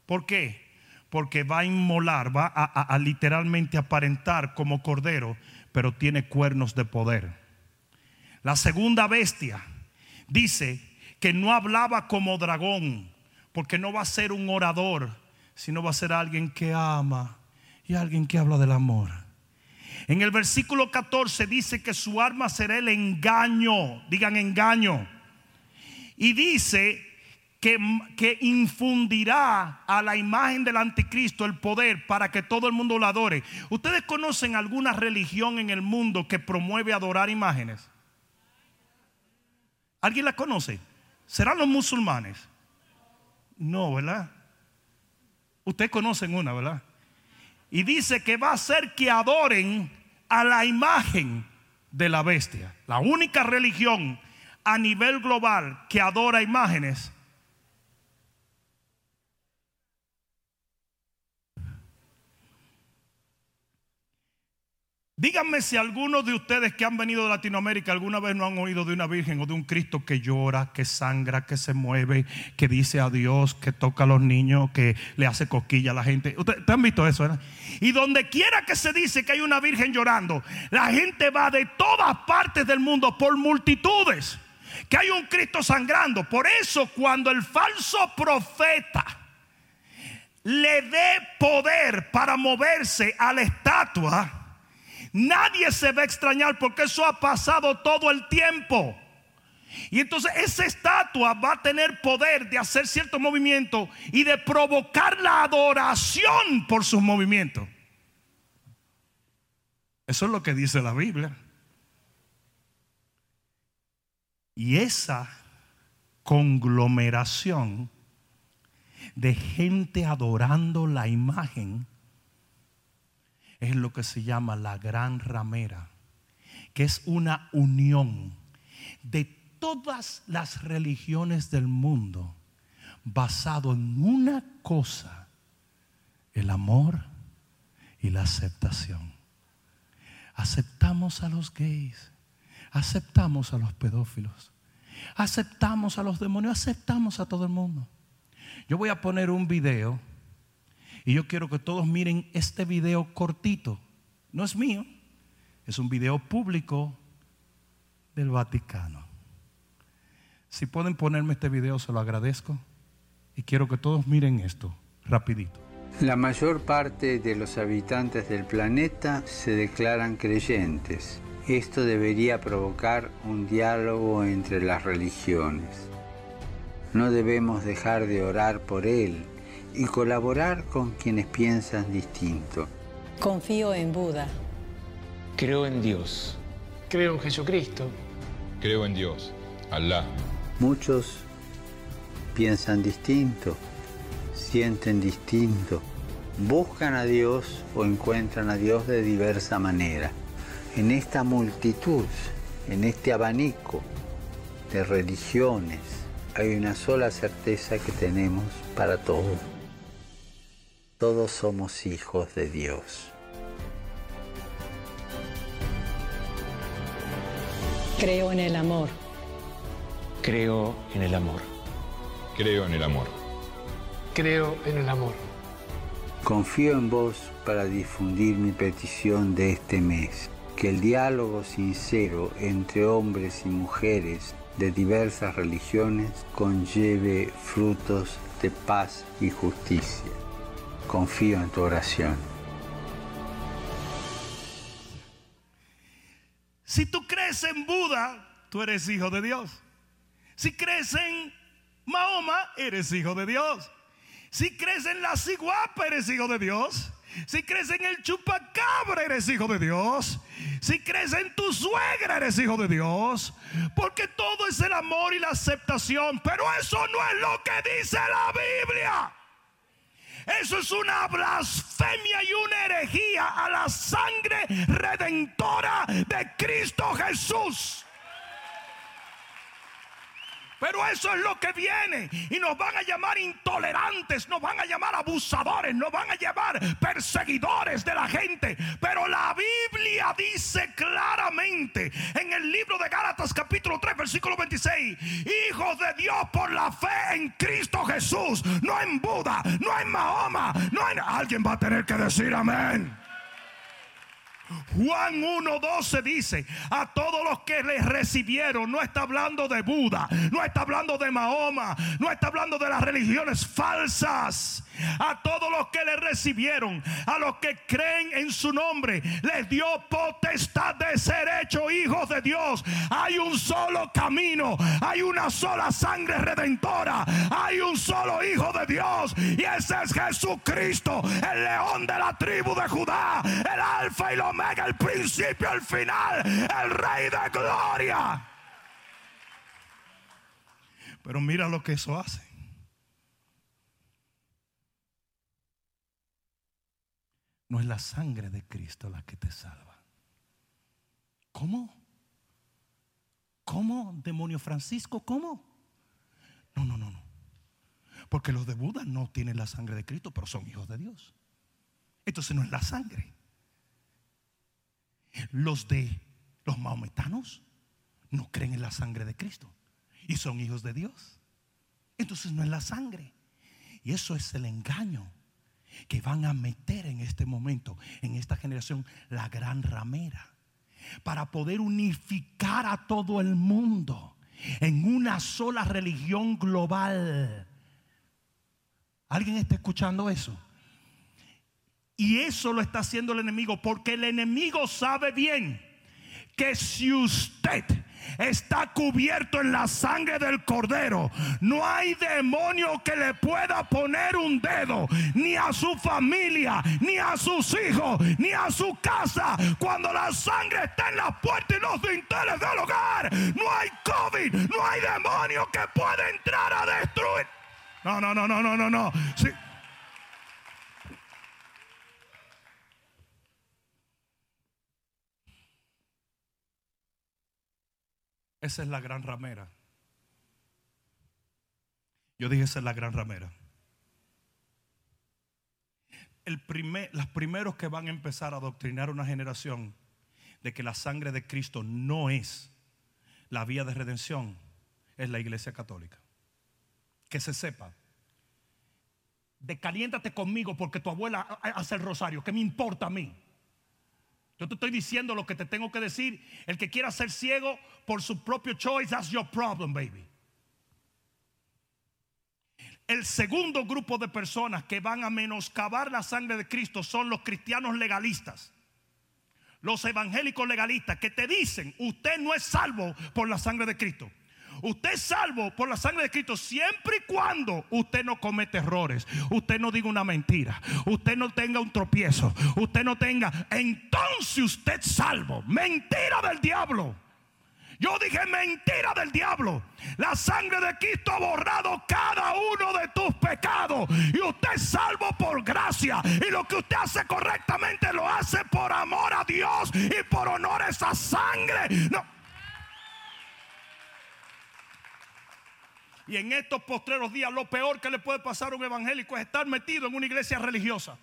¿Por qué? Porque va a inmolar, va a- a literalmente aparentar como cordero, pero tiene cuernos de poder. La segunda bestia dice que no hablaba como dragón, porque no va a ser un orador, sino va a ser alguien que ama y alguien que habla del amor. En el versículo 14 dice que su arma será el engaño, digan engaño. Y dice que, que infundirá a la imagen del anticristo el poder para que todo el mundo lo adore. ¿Ustedes conocen alguna religión en el mundo que promueve adorar imágenes? ¿Alguien la conoce? ¿Serán los musulmanes? No, ¿verdad? Ustedes conocen una, ¿verdad? Y dice que va a hacer que adoren a la imagen de la bestia. La única religión a nivel global que adora imágenes Díganme si algunos de ustedes que han venido de Latinoamérica alguna vez no han oído de una virgen o de un Cristo que llora, que sangra, que se mueve, que dice adiós, que toca a los niños, que le hace cosquilla a la gente. ¿Ustedes han visto eso? verdad? Y donde quiera que se dice que hay una virgen llorando, la gente va de todas partes del mundo por multitudes. Que hay un Cristo sangrando. Por eso cuando el falso profeta le dé poder para moverse a la estatua, Nadie se va a extrañar porque eso ha pasado todo el tiempo. Y entonces esa estatua va a tener poder de hacer cierto movimiento y de provocar la adoración por sus movimientos. Eso es lo que dice la Biblia. Y esa conglomeración de gente adorando la imagen es lo que se llama la gran ramera, que es una unión de todas las religiones del mundo basado en una cosa, el amor y la aceptación. Aceptamos a los gays, aceptamos a los pedófilos, aceptamos a los demonios, aceptamos a todo el mundo. Yo voy a poner un video y yo quiero que todos miren este video cortito. No es mío, es un video público del Vaticano. Si pueden ponerme este video, se lo agradezco. Y quiero que todos miren esto, rapidito. La mayor parte de los habitantes del planeta se declaran creyentes. Esto debería provocar un diálogo entre las religiones. No debemos dejar de orar por él y colaborar con quienes piensan distinto. Confío en Buda. Creo en Dios. Creo en Jesucristo. Creo en Dios, Alá, Muchos piensan distinto, sienten distinto, buscan a Dios o encuentran a Dios de diversa manera. En esta multitud, en este abanico de religiones, hay una sola certeza que tenemos para todos. Todos somos hijos de Dios. Creo en el amor. Creo en el amor. creo en el amor. Creo en el amor. Confío en vos para difundir mi petición de este mes, que el diálogo sincero entre hombres y mujeres de diversas religiones conlleve frutos de paz y justicia. Confío en tu oración. Si tú crees en Buda, tú eres hijo de Dios. Si crees en Mahoma, eres hijo de Dios. Si crees en la ciguapa, eres hijo de Dios. Si crees en el chupacabra, eres hijo de Dios. Si crees en tu suegra, eres hijo de Dios. Porque todo es el amor y la aceptación. Pero eso no es lo que dice la Biblia. Eso es una blasfemia y una herejía a la sangre redentora de Cristo Jesús. Pero eso es lo que viene. Y nos van a llamar intolerantes, nos van a llamar abusadores, nos van a llamar perseguidores de la gente. Pero la Biblia dice claramente en el libro de Gálatas capítulo 3 versículo 26. Hijos de Dios por la fe en Cristo Jesús. No en Buda, no en Mahoma, no en... Alguien va a tener que decir amén. Juan 1.12 dice, a todos los que les recibieron, no está hablando de Buda, no está hablando de Mahoma, no está hablando de las religiones falsas. A todos los que le recibieron, a los que creen en su nombre, les dio potestad de ser hechos hijos de Dios. Hay un solo camino, hay una sola sangre redentora, hay un solo hijo de Dios y ese es Jesucristo, el león de la tribu de Judá, el alfa y el omega, el principio, el final, el rey de gloria. Pero mira lo que eso hace. No es la sangre de Cristo la que te salva. ¿Cómo? ¿Cómo, demonio Francisco? ¿Cómo? No, no, no, no. Porque los de Buda no tienen la sangre de Cristo, pero son hijos de Dios. Entonces no es la sangre. Los de los maometanos no creen en la sangre de Cristo y son hijos de Dios. Entonces no es la sangre. Y eso es el engaño que van a meter en este momento, en esta generación, la gran ramera, para poder unificar a todo el mundo en una sola religión global. ¿Alguien está escuchando eso? Y eso lo está haciendo el enemigo, porque el enemigo sabe bien que si usted está cubierto en la sangre del cordero. No hay demonio que le pueda poner un dedo, ni a su familia, ni a sus hijos, ni a su casa. Cuando la sangre está en la puerta y los dinteles del hogar, no hay COVID, no hay demonio que pueda entrar a destruir. No, no, no, no, no, no, no. Esa es la gran ramera. Yo dije, esa es la gran ramera. El primer, los primeros que van a empezar a adoctrinar una generación de que la sangre de Cristo no es la vía de redención es la iglesia católica. Que se sepa. Decaliéntate conmigo porque tu abuela hace el rosario. ¿Qué me importa a mí? Yo te estoy diciendo lo que te tengo que decir. El que quiera ser ciego por su propio choice, that's your problem, baby. El segundo grupo de personas que van a menoscabar la sangre de Cristo son los cristianos legalistas. Los evangélicos legalistas que te dicen, usted no es salvo por la sangre de Cristo. Usted es salvo por la sangre de Cristo siempre y cuando usted no comete errores, usted no diga una mentira, usted no tenga un tropiezo, usted no tenga, entonces usted es salvo. Mentira del diablo. Yo dije mentira del diablo. La sangre de Cristo ha borrado cada uno de tus pecados. Y usted es salvo por gracia. Y lo que usted hace correctamente lo hace por amor a Dios y por honor a esa sangre. No. Y en estos postreros días lo peor que le puede pasar a un evangélico es estar metido en una iglesia religiosa.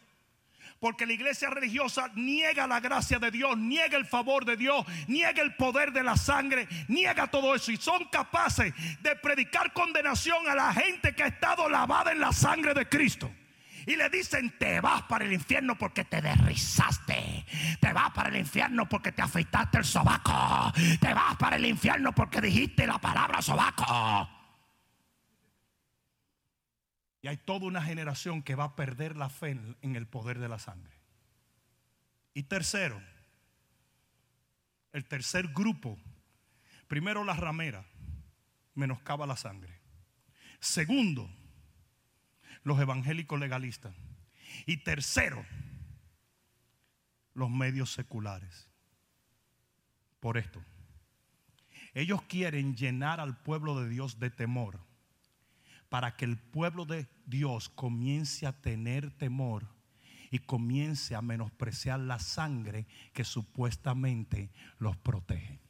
Porque la iglesia religiosa niega la gracia de Dios, niega el favor de Dios, niega el poder de la sangre, niega todo eso. Y son capaces de predicar condenación a la gente que ha estado lavada en la sangre de Cristo. Y le dicen, te vas para el infierno porque te derrizaste. Te vas para el infierno porque te afeitaste el sobaco. Te vas para el infierno porque dijiste la palabra sobaco. Y hay toda una generación que va a perder la fe en el poder de la sangre. Y tercero, el tercer grupo, primero la ramera, menoscaba la sangre. Segundo, los evangélicos legalistas. Y tercero, los medios seculares. Por esto. Ellos quieren llenar al pueblo de Dios de temor para que el pueblo de Dios comience a tener temor y comience a menospreciar la sangre que supuestamente los protege.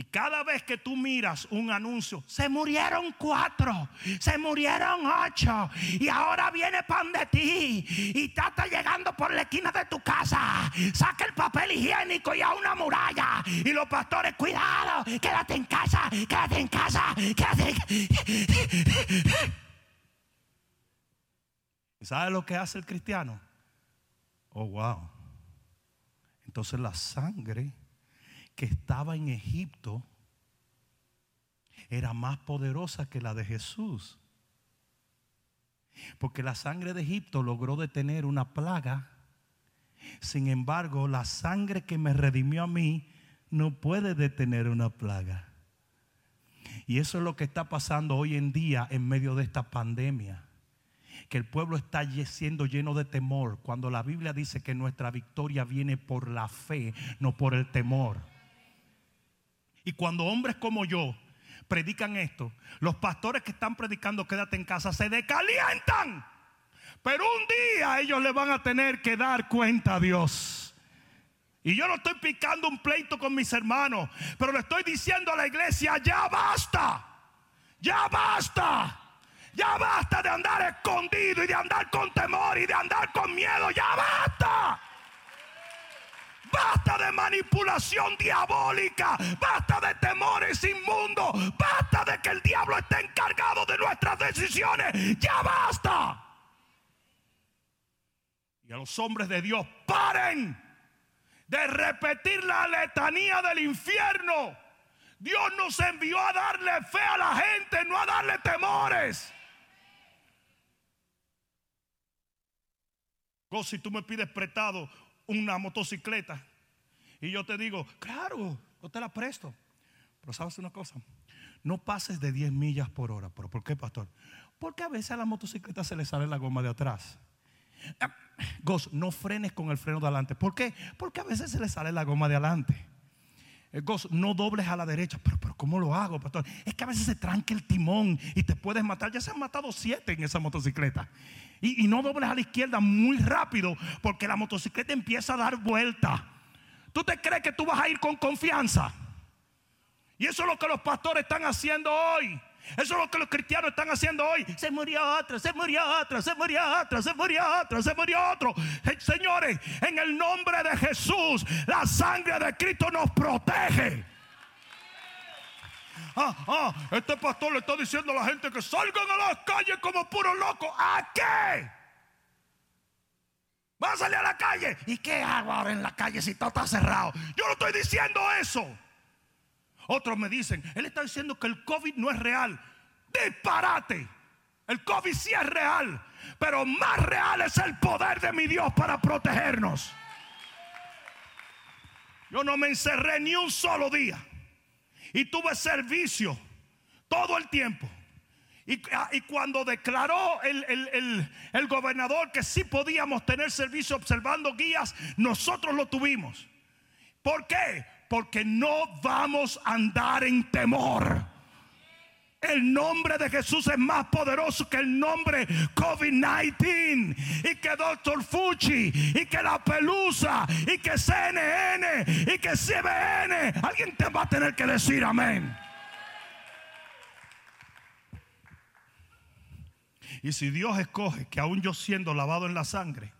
Y cada vez que tú miras un anuncio, se murieron cuatro, se murieron ocho, y ahora viene pan de ti, y está llegando por la esquina de tu casa, saca el papel higiénico y a una muralla, y los pastores, cuidado, quédate en casa, quédate en casa, quédate. ¿Sabe lo que hace el cristiano? Oh, wow. Entonces la sangre que estaba en Egipto era más poderosa que la de Jesús. Porque la sangre de Egipto logró detener una plaga. Sin embargo, la sangre que me redimió a mí no puede detener una plaga. Y eso es lo que está pasando hoy en día en medio de esta pandemia. Que el pueblo está siendo lleno de temor cuando la Biblia dice que nuestra victoria viene por la fe, no por el temor. Y cuando hombres como yo predican esto, los pastores que están predicando quédate en casa se decalientan. Pero un día ellos le van a tener que dar cuenta a Dios. Y yo no estoy picando un pleito con mis hermanos, pero le estoy diciendo a la iglesia, ya basta, ya basta. Ya basta de andar escondido y de andar con temor y de andar con miedo. Ya basta. Basta de manipulación diabólica. Basta de temores inmundos. Basta de que el diablo esté encargado de nuestras decisiones. Ya basta. Y a los hombres de Dios, paren de repetir la letanía del infierno. Dios nos envió a darle fe a la gente, no a darle temores. Si tú me pides prestado una motocicleta y yo te digo, claro, yo te la presto. Pero sabes una cosa, no pases de 10 millas por hora. ¿Pero por qué, pastor? Porque a veces a la motocicleta se le sale la goma de atrás. Ah, Gos, no frenes con el freno de adelante. ¿Por qué? Porque a veces se le sale la goma de adelante. No dobles a la derecha. Pero, pero, ¿cómo lo hago, pastor? Es que a veces se tranca el timón y te puedes matar. Ya se han matado siete en esa motocicleta. Y, y no dobles a la izquierda muy rápido porque la motocicleta empieza a dar vuelta. ¿Tú te crees que tú vas a ir con confianza? Y eso es lo que los pastores están haciendo hoy. Eso es lo que los cristianos están haciendo hoy. Se murió otro, se murió otro, se murió otro, se murió otro, se murió otro. Señores, en el nombre de Jesús, la sangre de Cristo nos protege. Ah, ah, este pastor le está diciendo a la gente que salgan a las calles como puros locos. ¿A qué? Va a salir a la calle. ¿Y qué hago ahora en la calle si todo está cerrado? Yo no estoy diciendo eso. Otros me dicen, él está diciendo que el COVID no es real. Disparate. El COVID sí es real. Pero más real es el poder de mi Dios para protegernos. Yo no me encerré ni un solo día. Y tuve servicio todo el tiempo. Y, y, cuando declaró el, el, el, gobernador que sí podíamos tener servicio observando guías, nosotros lo tuvimos. ¿Por qué? Porque no vamos a andar en temor. El nombre de Jesús es más poderoso que el nombre COVID-19 y que Doctor Fuchi y que la Pelusa y que CNN y que CBN. Alguien te va a tener que decir amén. Y si Dios escoge que aún yo siendo lavado en la sangre,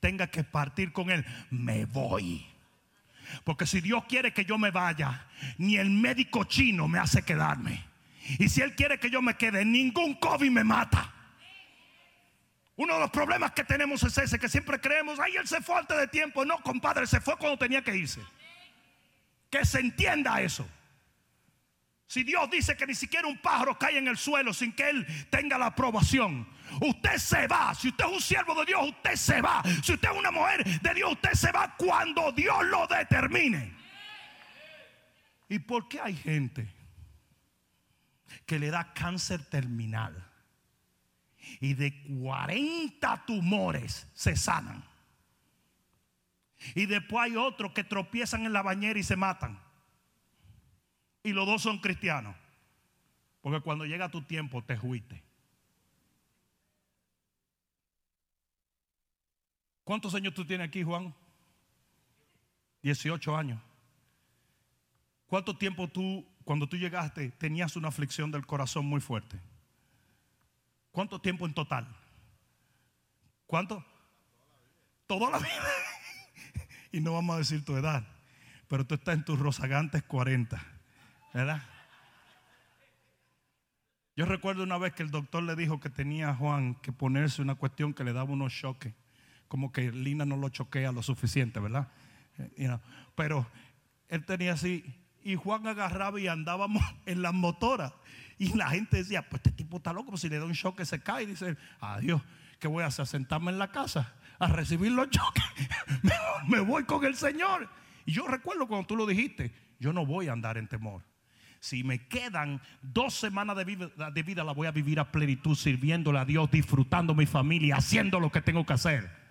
tenga que partir con Él, me voy. Porque si Dios quiere que yo me vaya, ni el médico chino me hace quedarme. Y si Él quiere que yo me quede, ningún COVID me mata. Uno de los problemas que tenemos es ese, que siempre creemos, ay, Él se fue antes de tiempo. No, compadre, se fue cuando tenía que irse. Que se entienda eso. Si Dios dice que ni siquiera un pájaro cae en el suelo sin que Él tenga la aprobación, usted se va. Si usted es un siervo de Dios, usted se va. Si usted es una mujer de Dios, usted se va cuando Dios lo determine. ¿Y por qué hay gente que le da cáncer terminal y de 40 tumores se sanan? Y después hay otros que tropiezan en la bañera y se matan. Y los dos son cristianos. Porque cuando llega tu tiempo te juiste. ¿Cuántos años tú tienes aquí, Juan? 18 años. ¿Cuánto tiempo tú, cuando tú llegaste, tenías una aflicción del corazón muy fuerte? ¿Cuánto tiempo en total? ¿Cuánto? Toda la vida. y no vamos a decir tu edad, pero tú estás en tus rozagantes 40, ¿verdad? Yo recuerdo una vez que el doctor le dijo que tenía a Juan que ponerse una cuestión que le daba unos choques, como que Lina no lo choquea lo suficiente, ¿verdad? Eh, pero él tenía así, y Juan agarraba y andábamos en las motoras. Y la gente decía, pues este tipo está loco, pues si le da un choque se cae. Y dice, adiós, ¿qué voy a hacer? Sentarme en la casa a recibir los choques. me voy con el Señor. Y yo recuerdo cuando tú lo dijiste, yo no voy a andar en temor. Si me quedan dos semanas de vida, de vida, la voy a vivir a plenitud, sirviéndole a Dios, disfrutando mi familia, haciendo lo que tengo que hacer.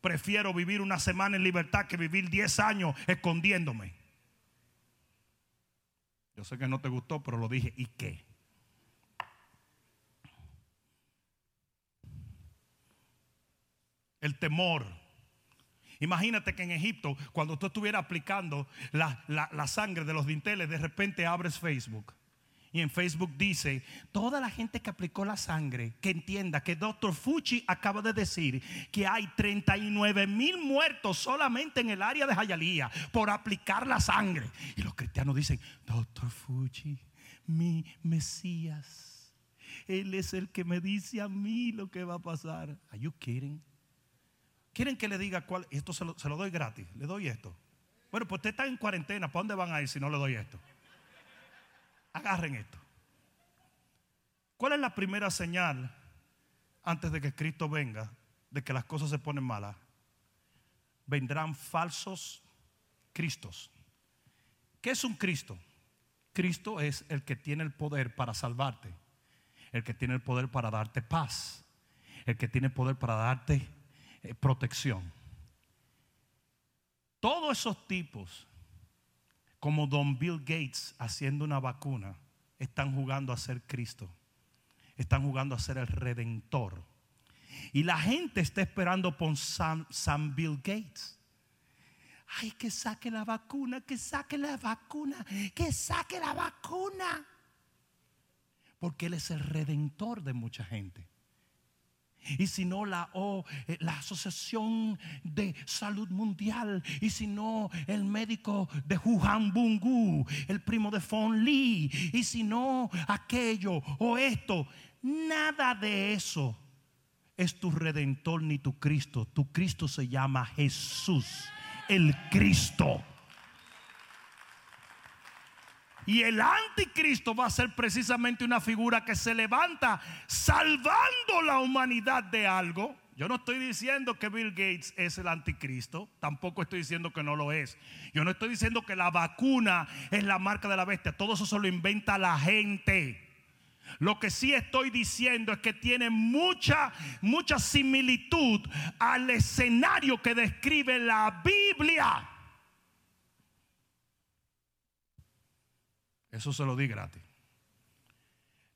Prefiero vivir una semana en libertad que vivir diez años escondiéndome. Yo sé que no te gustó, pero lo dije. ¿Y qué? El temor Imagínate que en Egipto, cuando tú estuvieras aplicando la, sangre de los dinteles, de repente abres Facebook. Y en Facebook dice, toda la gente que aplicó la sangre, que entienda que Dr. Fuchi acaba de decir que hay 39 mil muertos solamente en el área de Jayalía por aplicar la sangre. Y los cristianos dicen, Dr. Fuchi, mi Mesías, Él es el que me dice a mí lo que va a pasar. Are you kidding? ¿Quieren que le diga cuál? Esto se lo, doy gratis. Le doy esto. Bueno, pues usted está en cuarentena. ¿Para dónde van a ir si no le doy esto? Agarren esto. ¿Cuál es la primera señal antes de que Cristo venga de que las cosas se ponen malas? Vendrán falsos Cristos. ¿Qué es un Cristo? Cristo es el que tiene el poder para salvarte, el que tiene el poder para darte paz, el que tiene el poder para darte eh, protección. Todos esos tipos, como Don Bill Gates haciendo una vacuna, están jugando a ser Cristo. Están jugando a ser el redentor. Y la gente está esperando por San, San Bill Gates. Ay, que saque la vacuna, que saque la vacuna, que saque la vacuna. Porque Él es el redentor de mucha gente y si no la, o eh, la Asociación de Salud Mundial, y si no el médico de Wuhan Bungu, el primo de Fon Lee, y si no aquello o esto, nada de eso es tu redentor ni tu Cristo. Tu Cristo se llama Jesús, el Cristo. Y el anticristo va a ser precisamente una figura que se levanta salvando la humanidad de algo. Yo no estoy diciendo que Bill Gates es el anticristo, tampoco estoy diciendo que no lo es. Yo no estoy diciendo que la vacuna es la marca de la bestia, todo eso se lo inventa la gente. Lo que sí estoy diciendo es que tiene mucha, mucha similitud al escenario que describe la Biblia. Eso se lo di gratis.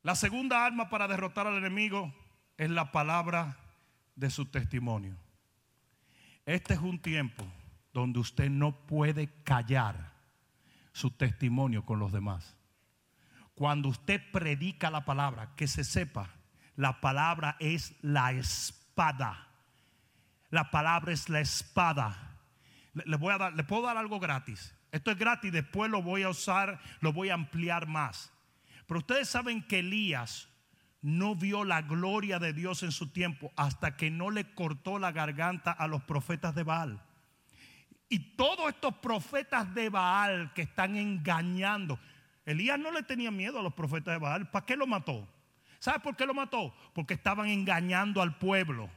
La segunda arma para derrotar al enemigo es la palabra de su testimonio. Este es un tiempo donde usted no puede callar su testimonio con los demás. Cuando usted predica la palabra, que se sepa, la palabra es la espada. La palabra es la espada. Le, voy a dar, le puedo dar algo gratis. Esto es gratis, después lo voy a usar, lo voy a ampliar más. Pero ustedes saben que Elías no vio la gloria de Dios en su tiempo hasta que no le cortó la garganta a los profetas de Baal. Y todos estos profetas de Baal que están engañando, Elías no le tenía miedo a los profetas de Baal. ¿Para qué lo mató? ¿Sabe por qué lo mató? Porque estaban engañando al pueblo.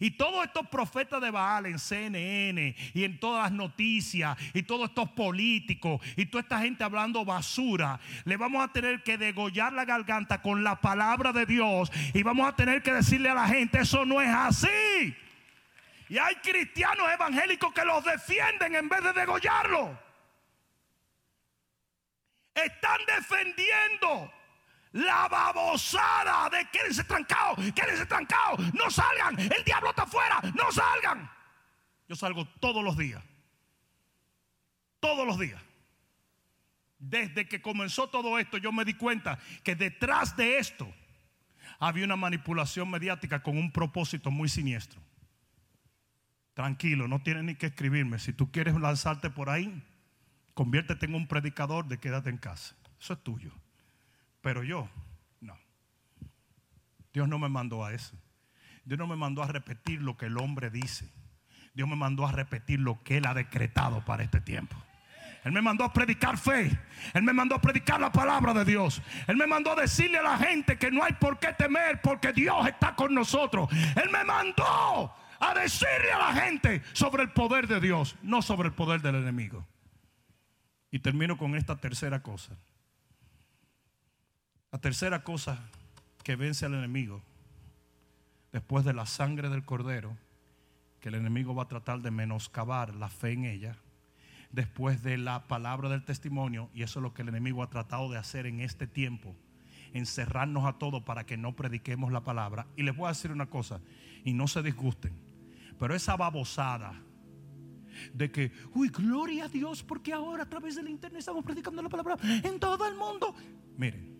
Y todos estos profetas de Baal en CNN y en todas las noticias y todos estos políticos y toda esta gente hablando basura, le vamos a tener que degollar la garganta con la palabra de Dios y vamos a tener que decirle a la gente, eso no es así. Y hay cristianos evangélicos que los defienden en vez de degollarlo. Están defendiendo la babosada de quédense trancados, quédense trancados, no salgan, el diablo está afuera, no salgan. Yo salgo todos los días, todos los días. Desde que comenzó todo esto, yo me di cuenta que detrás de esto había una manipulación mediática con un propósito muy siniestro. Tranquilo, no tienes ni que escribirme. Si tú quieres lanzarte por ahí, conviértete en un predicador de quédate en casa. Eso es tuyo. Pero yo, no. Dios no me mandó a eso. Dios no me mandó a repetir lo que el hombre dice. Dios me mandó a repetir lo que Él ha decretado para este tiempo. Él me mandó a predicar fe. Él me mandó a predicar la palabra de Dios. Él me mandó a decirle a la gente que no hay por qué temer porque Dios está con nosotros. Él me mandó a decirle a la gente sobre el poder de Dios, no sobre el poder del enemigo. Y termino con esta tercera cosa. La tercera cosa que vence al enemigo, después de la sangre del cordero, que el enemigo va a tratar de menoscabar la fe en ella, después de la palabra del testimonio, y eso es lo que el enemigo ha tratado de hacer en este tiempo, encerrarnos a todos para que no prediquemos la palabra. Y les voy a decir una cosa, y no se disgusten, pero esa babosada de que, uy, gloria a Dios, porque ahora a través del internet estamos predicando la palabra en todo el mundo. Miren,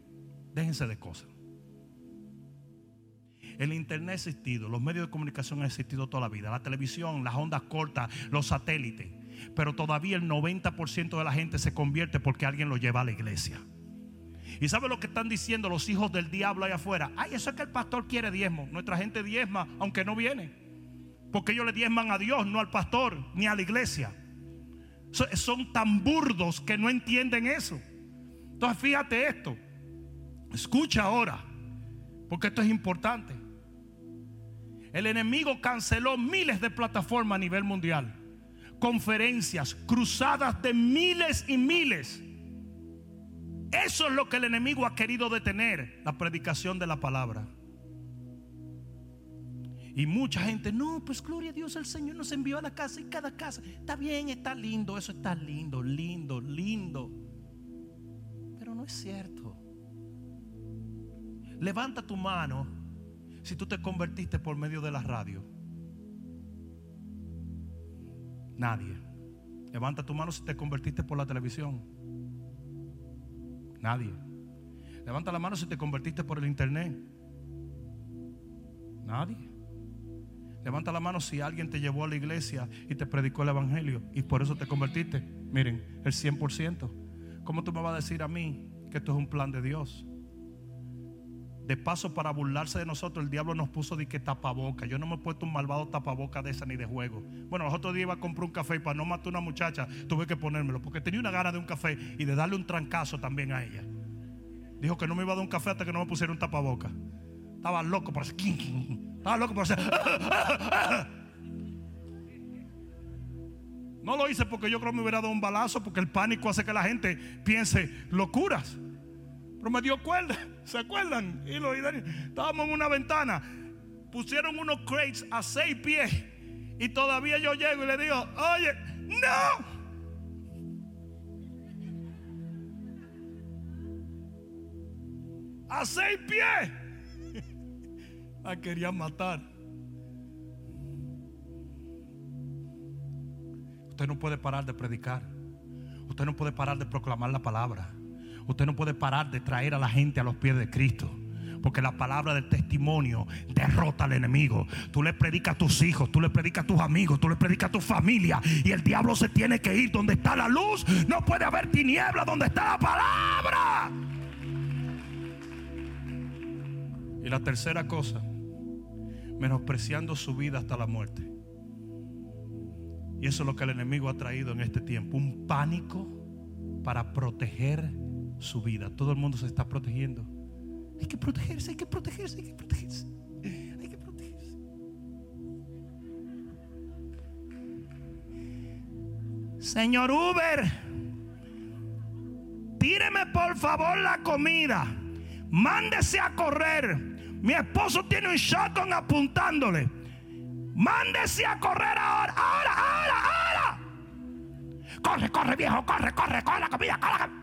Déjense de cosas. El internet ha existido, los medios de comunicación han existido toda la vida, la televisión, las ondas cortas, los satélites. Pero todavía el 90% de la gente se convierte porque alguien lo lleva a la iglesia. ¿Y sabe lo que están diciendo los hijos del diablo allá afuera? Ay, eso es que el pastor quiere diezmo. Nuestra gente diezma aunque no viene. Porque ellos le diezman a Dios, no al pastor, ni a la iglesia. Son tan burdos que no entienden eso. Entonces fíjate esto. Escucha ahora, porque esto es importante. El enemigo canceló miles de plataformas a nivel mundial, conferencias, cruzadas de miles y miles. Eso es lo que el enemigo ha querido detener, la predicación de la palabra. Y mucha gente, no, pues gloria a Dios, el Señor nos envió a la casa y cada casa. Está bien, está lindo, eso está lindo, lindo, lindo. Pero no es cierto. Levanta tu mano si tú te convertiste por medio de la radio. Nadie. Levanta tu mano si te convertiste por la televisión. Nadie. Levanta la mano si te convertiste por el internet. Nadie. Levanta la mano si alguien te llevó a la iglesia y te predicó el evangelio y por eso te convertiste. Miren, el 100%. ¿Cómo tú me vas a decir a mí que esto es un plan de Dios? De paso, para burlarse de nosotros, el diablo nos puso de que tapaboca. Yo no me he puesto un malvado tapaboca de esa ni de juego. Bueno, los otros días iba a comprar un café y para no matar a una muchacha tuve que ponérmelo porque tenía una gana de un café y de darle un trancazo también a ella. Dijo que no me iba a dar un café hasta que no me pusiera un tapaboca. Estaba loco por hacer. Estaba loco por hacer. No lo hice porque yo creo que me hubiera dado un balazo porque el pánico hace que la gente piense locuras. Pero me dio cuerda. ¿Se acuerdan? Y lo, estábamos en una ventana. Pusieron unos crates a seis pies. Y todavía yo llego y le digo, oye, no. A seis pies. La querían matar. Usted no puede parar de predicar. Usted no puede parar de proclamar la palabra. Usted no puede parar de traer a la gente a los pies de Cristo. Porque la palabra del testimonio derrota al enemigo. Tú le predicas a tus hijos, tú le predicas a tus amigos, tú le predicas a tu familia. Y el diablo se tiene que ir donde está la luz. No puede haber tiniebla donde está la palabra. Y la tercera cosa, menospreciando su vida hasta la muerte. Y eso es lo que el enemigo ha traído en este tiempo. Un pánico para proteger su vida. Todo el mundo se está protegiendo. Hay que protegerse, hay que protegerse, hay que protegerse. Hay que protegerse. Señor Uber, tíreme por favor la comida. Mándese a correr. Mi esposo tiene un shotgun apuntándole. Mándese a correr ahora, ahora, ahora, ahora. Corre, corre, viejo, corre, corre, corre la comida, corre la comida.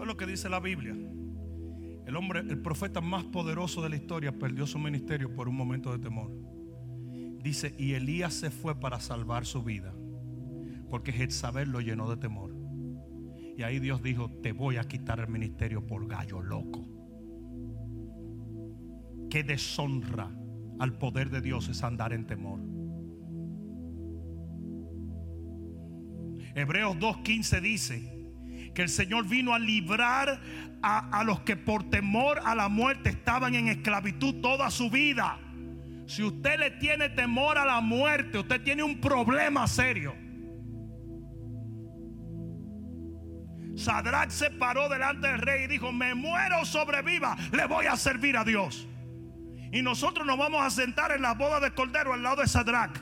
¿Sabe lo que dice la Biblia? El hombre, el profeta más poderoso de la historia perdió su ministerio por un momento de temor. Dice, y Elías se fue para salvar su vida, porque Jezabel lo llenó de temor. Y ahí Dios dijo, te voy a quitar el ministerio por gallo loco. Qué deshonra al poder de Dios es andar en temor. Hebreos 2.15 dice que el Señor vino a librar a, a los que por temor a la muerte estaban en esclavitud toda su vida. Si usted le tiene temor a la muerte, usted tiene un problema serio. Sadrach se paró delante del rey y dijo, me muero sobreviva, le voy a servir a Dios. Y nosotros nos vamos a sentar en la boda de Cordero al lado de Sadrach.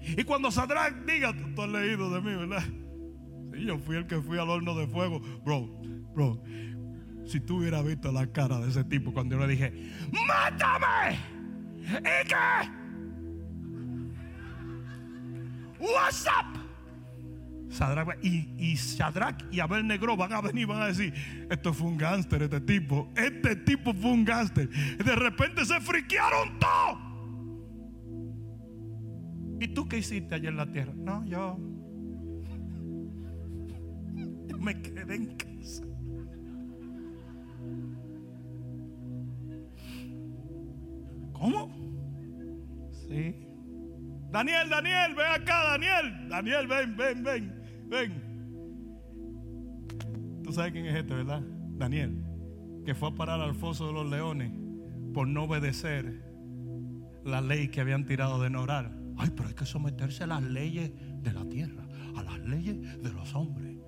Y cuando Sadrach diga, tú, tú has leído de mí, ¿verdad? Yo fui el que fui al horno de fuego. Bro, bro, si tú hubieras visto la cara de ese tipo cuando yo le dije, mátame. ¿Y qué? What's up? Sadrach, y, y Sadrach y Abel Negro van a venir, van a decir, esto fue un gángster, este tipo, este tipo fue un gángster. De repente se friquearon todos. ¿Y tú qué hiciste allá en la tierra? No, yo me quedé en casa. ¿Cómo? Sí. Daniel, Daniel, ven acá, Daniel. Daniel, ven, ven, ven, ven. Tú sabes quién es este, ¿verdad? Daniel, que fue a parar al foso de los leones por no obedecer la ley que habían tirado de no orar. Ay, pero hay que someterse a las leyes de la tierra, a las leyes de los hombres.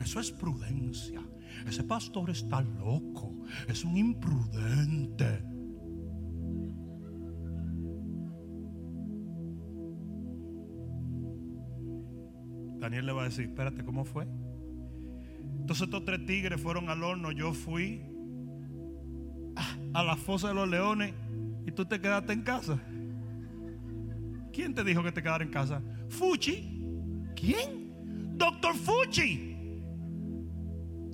Eso es prudencia. Ese pastor está loco, es un imprudente. Daniel le va a decir, espérate, ¿cómo fue? Entonces estos tres tigres fueron al horno, yo fui a la fosa de los leones y tú te quedaste en casa. ¿Quién te dijo que te quedara en casa? Fuchi. ¿Quién? Doctor Fuchi.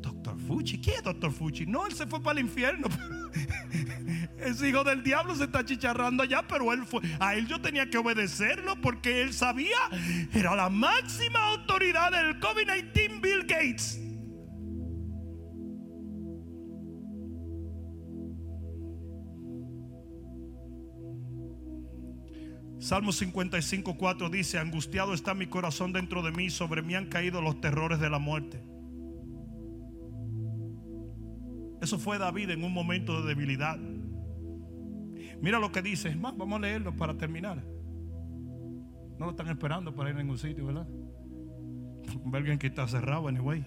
Doctor Fuchi. ¿Quién es Doctor Fuchi? No, él se fue para el infierno. Ese hijo del diablo se está chicharrando allá, pero él fue. A él yo tenía que obedecerlo porque él sabía. Era la máxima autoridad del COVID-19 Bill Gates. Salmo 55, 4 dice, angustiado está mi corazón dentro de mí, sobre mí han caído los terrores de la muerte. Eso fue David en un momento de debilidad. Mira lo que dice, más, vamos a leerlo para terminar. No lo están esperando para ir a ningún sitio, ¿verdad? Alguien que está cerrado, anyway.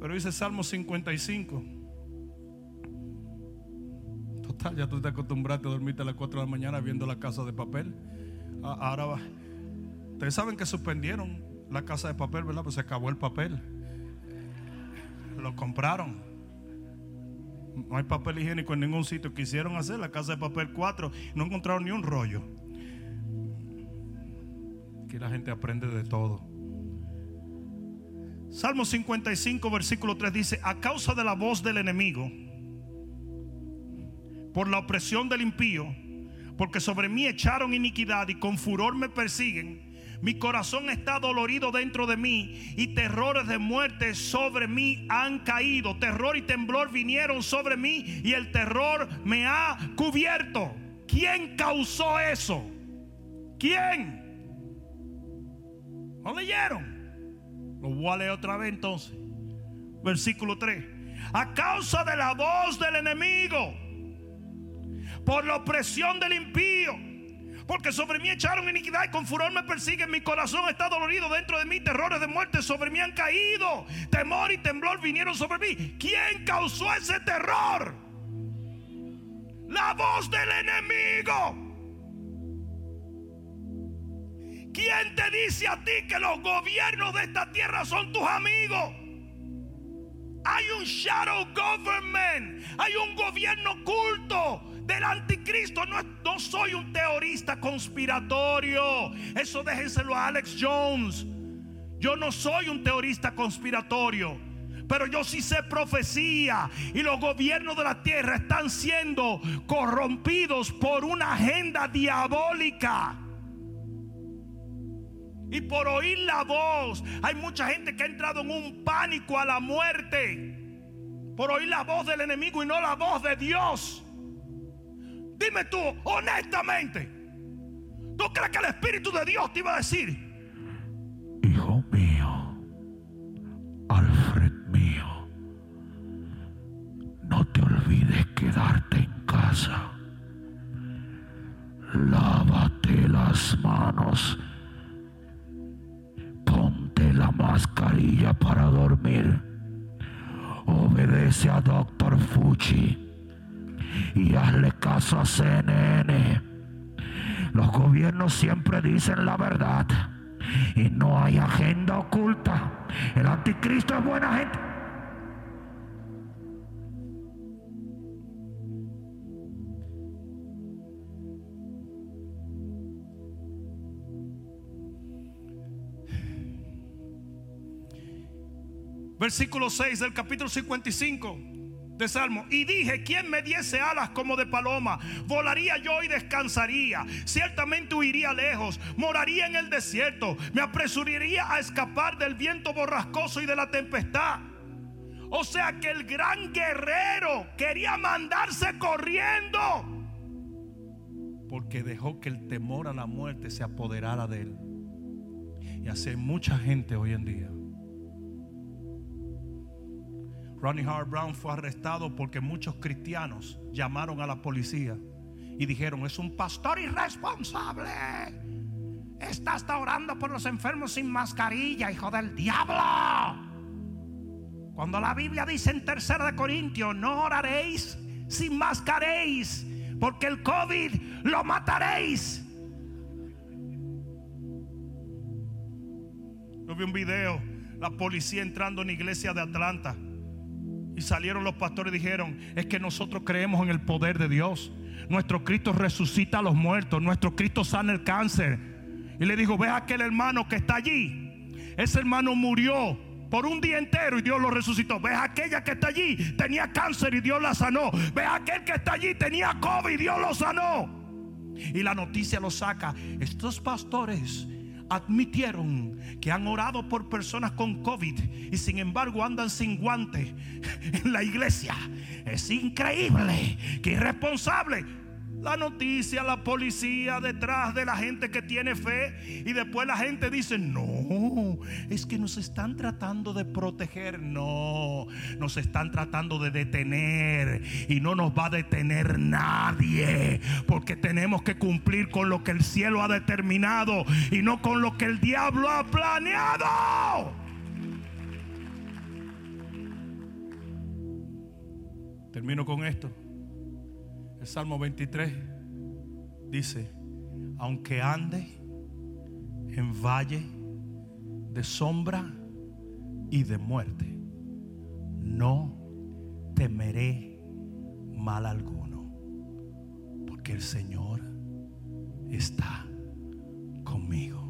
Pero dice Salmo 55. Total, ya tú te acostumbraste a dormirte a las 4 de la mañana viendo la casa de papel. A- Ahora va. Ustedes saben que suspendieron la casa de papel, ¿verdad? Pues se acabó el papel. Lo compraron. No hay papel higiénico en ningún sitio. Quisieron hacer la casa de papel 4. No encontraron ni un rollo. Aquí la gente aprende de todo. Salmo 55, versículo 3 dice, a causa de la voz del enemigo, por la opresión del impío, porque sobre mí echaron iniquidad y con furor me persiguen. Mi corazón está dolorido dentro de mí y terrores de muerte sobre mí han caído. Terror y temblor vinieron sobre mí y el terror me ha cubierto. ¿Quién causó eso? ¿Quién? ¿No leyeron? Lo voy a leer otra vez entonces. Versículo 3. A causa de la voz del enemigo por la opresión del impío. Porque sobre mí echaron iniquidad y con furor me persiguen. Mi corazón está dolorido dentro de mí. Terrores de muerte sobre mí han caído. Temor y temblor vinieron sobre mí. ¿Quién causó ese terror? La voz del enemigo. ¿Quién te dice a ti que los gobiernos de esta tierra son tus amigos? Hay un shadow government, hay un gobierno oculto del anticristo. No, no soy un teorista conspiratorio. Eso déjenselo a Alex Jones. Yo no soy un teorista conspiratorio. Pero yo sí sé profecía y los gobiernos de la tierra están siendo corrompidos por una agenda diabólica. Y por oír la voz, hay mucha gente que ha entrado en un pánico a la muerte. Por oír la voz del enemigo y no la voz de Dios. Dime tú, honestamente, ¿tú crees que el Espíritu de Dios te iba a decir? Hijo mío, Alfred mío, no te olvides quedarte en casa. Lávate las manos. Ponte la mascarilla para dormir. Obedece a Dr. Fuchi y hazle caso a CNN. Los gobiernos siempre dicen la verdad y no hay agenda oculta. El anticristo es buena gente. Versículo 6 del capítulo 55 de Salmo. Y dije, ¿quién me diese alas como de paloma? Volaría yo y descansaría. Ciertamente huiría lejos. Moraría en el desierto. Me apresuraría a escapar del viento borrascoso y de la tempestad. O sea que el gran guerrero quería mandarse corriendo. Porque dejó que el temor a la muerte se apoderara de él. Y hay mucha gente hoy en día. Ronnie Howard Brown fue arrestado porque muchos cristianos llamaron a la policía y dijeron, es un pastor irresponsable. Está hasta orando por los enfermos sin mascarilla, hijo del diablo. Cuando la Biblia dice en 3 de Corintios, no oraréis sin mascaréis, porque el COVID lo mataréis. Yo vi un video, la policía entrando en iglesia de Atlanta. Y salieron los pastores y dijeron, es que nosotros creemos en el poder de Dios. Nuestro Cristo resucita a los muertos, nuestro Cristo sana el cáncer. Y le dijo, ve a aquel hermano que está allí. Ese hermano murió por un día entero y Dios lo resucitó. Ve a aquella que está allí, tenía cáncer y Dios la sanó. Ve a aquel que está allí, tenía COVID y Dios lo sanó. Y la noticia lo saca. Estos pastores admitieron que han orado por personas con COVID y sin embargo andan sin guante en la iglesia. Es increíble, que irresponsable. La noticia, la policía detrás de la gente que tiene fe y después la gente dice, no, es que nos están tratando de proteger, no, nos están tratando de detener y no nos va a detener nadie porque tenemos que cumplir con lo que el cielo ha determinado y no con lo que el diablo ha planeado. Termino con esto. Salmo 23 dice, aunque ande en valle de sombra y de muerte, no temeré mal alguno, porque el Señor está conmigo.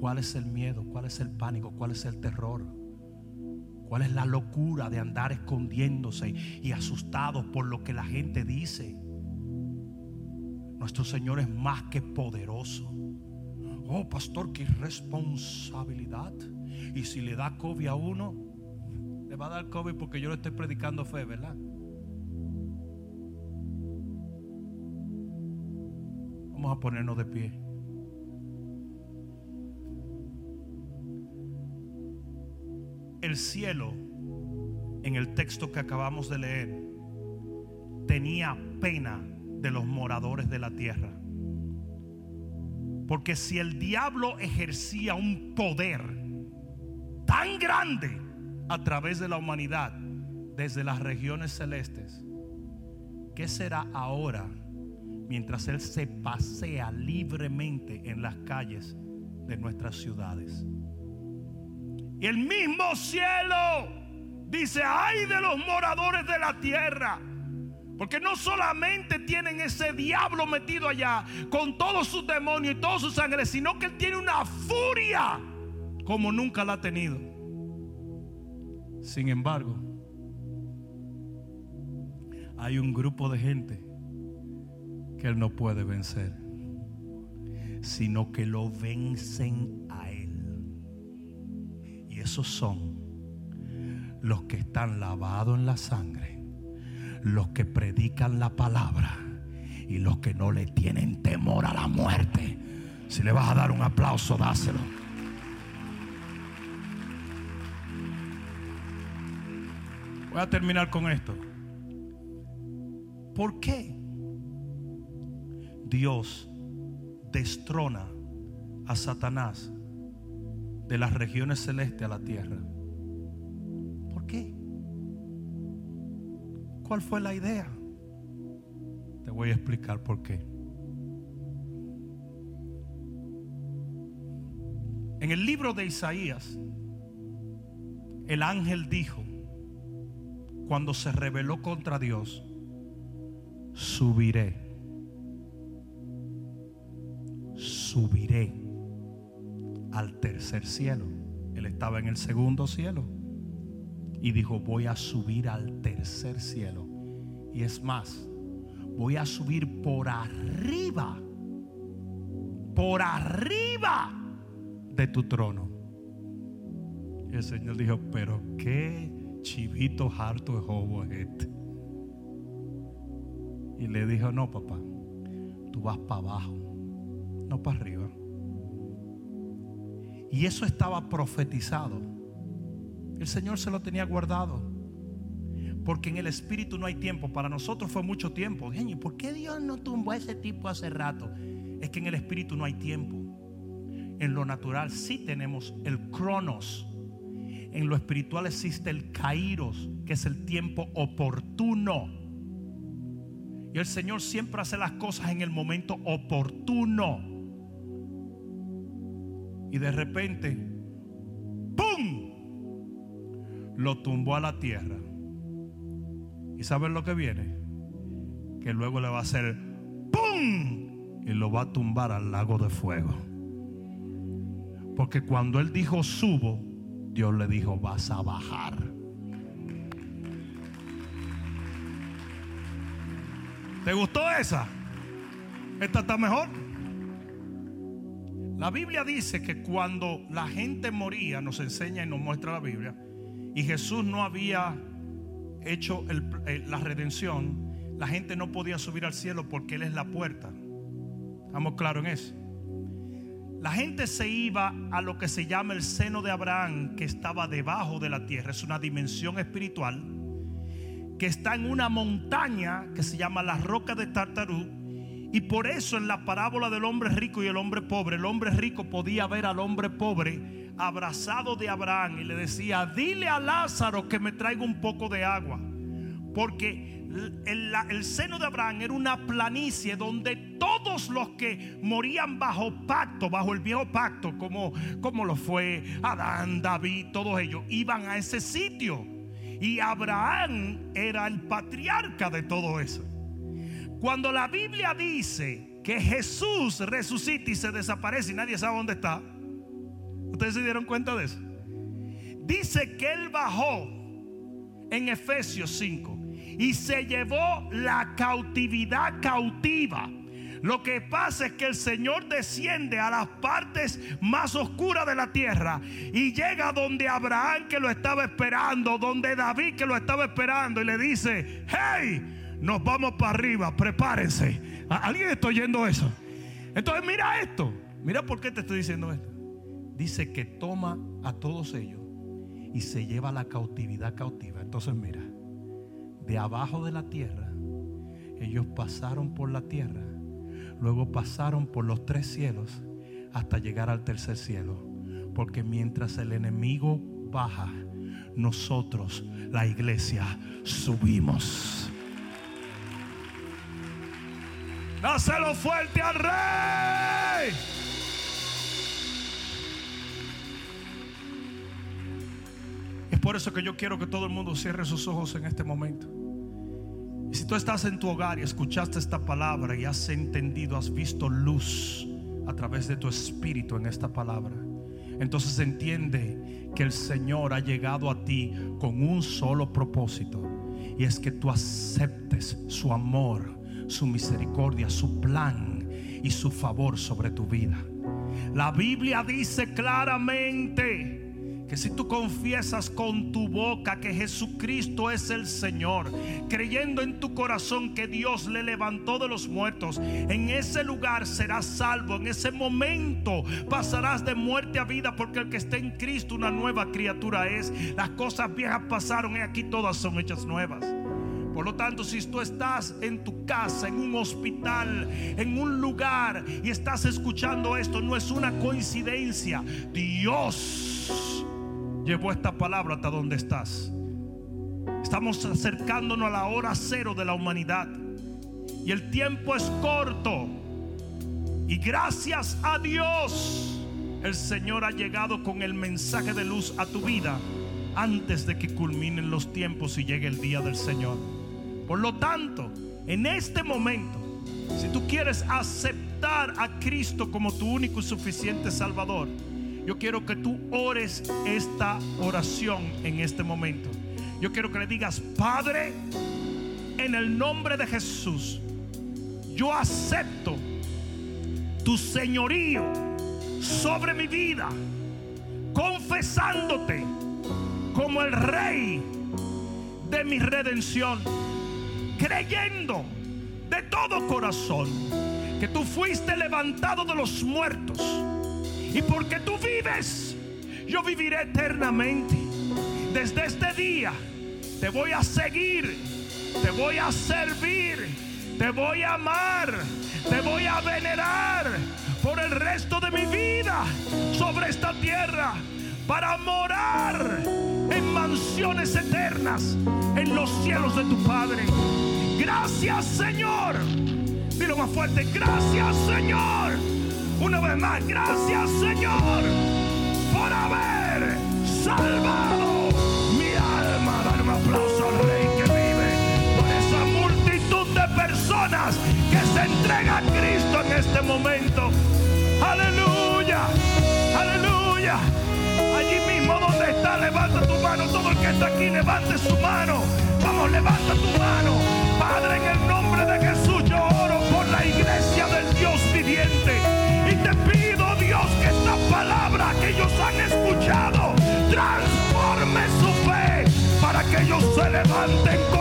¿Cuál es el miedo? ¿Cuál es el pánico? ¿Cuál es el terror? ¿Cuál es la locura de andar escondiéndose y asustados por lo que la gente dice? Nuestro Señor es más que poderoso. Oh, pastor, qué irresponsabilidad. Y si le da COVID a uno, le va a dar COVID porque yo le estoy predicando fe, ¿verdad? Vamos a ponernos de pie. El cielo, en el texto que acabamos de leer, tenía pena de los moradores de la tierra. Porque si el diablo ejercía un poder tan grande a través de la humanidad, desde las regiones celestes, ¿qué será ahora mientras Él se pasea libremente en las calles de nuestras ciudades? El mismo cielo Dice, ay de los moradores de la tierra. Porque no solamente tienen ese diablo metido allá con todos sus demonios y todos sus ángeles, sino que él tiene una furia como nunca la ha tenido. Sin embargo, hay un grupo de gente que él no puede vencer, sino que lo vencen a esos son los que están lavados en la sangre, los que predican la palabra y los que no le tienen temor a la muerte. Si le vas a dar un aplauso, dáselo. Voy a terminar con esto. ¿Por qué Dios destrona a Satanás de las regiones celestes a la tierra? ¿Por qué? ¿Cuál fue la idea? Te voy a explicar por qué. En el libro de Isaías, el ángel dijo, cuando se rebeló contra Dios, subiré, subiré al tercer cielo. Él estaba en el segundo cielo y dijo, voy a subir al tercer cielo. Y es más, voy a subir por arriba, por arriba de tu trono. Y el Señor dijo, pero qué chivito harto de jobo es este. Y le dijo, no papá, tú vas para abajo, no para arriba. Y eso estaba profetizado. El Señor se lo tenía guardado. Porque en el espíritu no hay tiempo. Para nosotros fue mucho tiempo. ¿por qué Dios no tumbó a ese tipo hace rato? Es que en el espíritu no hay tiempo. En lo natural sí tenemos el cronos. En lo espiritual existe el kairos, que es el tiempo oportuno. Y el Señor siempre hace las cosas en el momento oportuno. Y de repente, ¡pum! Lo tumbó a la tierra. ¿Y saben lo que viene? Que luego le va a hacer ¡pum! Y lo va a tumbar al lago de fuego. Porque cuando él dijo subo, Dios le dijo vas a bajar. ¿Te gustó esa? ¿Esta está mejor? La Biblia dice que cuando la gente moría, nos enseña y nos muestra la Biblia, y Jesús no había hecho eh, la redención, la gente no podía subir al cielo porque Él es la puerta. ¿Estamos claros en eso? La gente se iba a lo que se llama el seno de Abraham, que estaba debajo de la tierra. Es una dimensión espiritual que está en una montaña que se llama la roca de Tartarú. Y por eso en la parábola del hombre rico y el hombre pobre, el hombre rico podía ver al hombre pobre abrazado de Abraham y le decía, dile a Lázaro que me traiga un poco de agua. Porque el, seno de Abraham era una planicie donde todos los que morían bajo pacto, bajo el viejo pacto, como, como lo fue Adán, David, todos ellos, iban a ese sitio. Y Abraham era el patriarca de todo eso. Cuando la Biblia dice que Jesús resucita y se desaparece y nadie sabe dónde está, ¿ustedes se dieron cuenta de eso? Dice que Él bajó en Efesios 5 y se llevó la cautividad cautiva. Lo que pasa es que el Señor desciende a las partes más oscuras de la tierra y llega donde Abraham que lo estaba esperando, donde David que lo estaba esperando y le dice, hey, nos vamos para arriba, prepárense. ¿A- ¿Alguien está oyendo eso? Entonces mira esto, mira por qué te estoy diciendo esto. Dice que toma a todos ellos y se lleva la cautividad cautiva. Entonces mira, de abajo de la tierra, ellos pasaron por la tierra, luego pasaron por los tres cielos hasta llegar al tercer cielo. Porque mientras el enemigo baja, nosotros, la iglesia, subimos. Dáselo fuerte al rey. Es por eso que yo quiero que todo el mundo cierre sus ojos en este momento. Si tú estás en tu hogar y escuchaste esta palabra y has entendido, has visto luz a través de tu espíritu en esta palabra, entonces entiende que el Señor ha llegado a ti con un solo propósito. Y es que tú aceptes su amor, su misericordia, su plan y su favor sobre tu vida. La Biblia dice claramente que si tú confiesas con tu boca que Jesucristo es el Señor, creyendo en tu corazón que Dios le levantó de los muertos, en ese lugar serás salvo. En ese momento pasarás de muerte a vida, porque el que está en Cristo una nueva criatura es. Las cosas viejas pasaron y aquí todas son hechas nuevas. Por lo tanto, si tú estás en tu casa, en un hospital, en un lugar y estás escuchando esto, no es una coincidencia. Dios llevó esta palabra hasta donde estás. Estamos acercándonos a la hora cero de la humanidad. Y el tiempo es corto. Y gracias a Dios, el Señor ha llegado con el mensaje de luz a tu vida antes de que culminen los tiempos y llegue el día del Señor. Por lo tanto, en este momento, si tú quieres aceptar a Cristo como tu único y suficiente Salvador, yo quiero que tú ores esta oración en este momento. Yo quiero que le digas, Padre, en el nombre de Jesús, yo acepto tu señorío sobre mi vida, confesándote como el rey de mi redención creyendo de todo corazón que tú fuiste levantado de los muertos. Y porque tú vives, yo viviré eternamente. Desde este día te voy a seguir, te voy a servir, te voy a amar, te voy a venerar por el resto de mi vida sobre esta tierra para morar en mansiones eternas en los cielos de tu Padre. Gracias Señor. Dilo más fuerte. Gracias Señor. Una vez más. Gracias Señor. Por haber salvado mi alma. Dar un aplauso al Rey que vive. Por esa multitud de personas que se entrega a Cristo en este momento. Aleluya. Aleluya. Allí mismo donde está, levanta tu mano. Todo el que está aquí, levante su mano. Vamos, levanta tu mano. Padre, en el nombre de Jesús, yo oro por la iglesia del Dios viviente. Y te pido, Dios, que esta palabra que ellos han escuchado transforme su fe para que ellos se levanten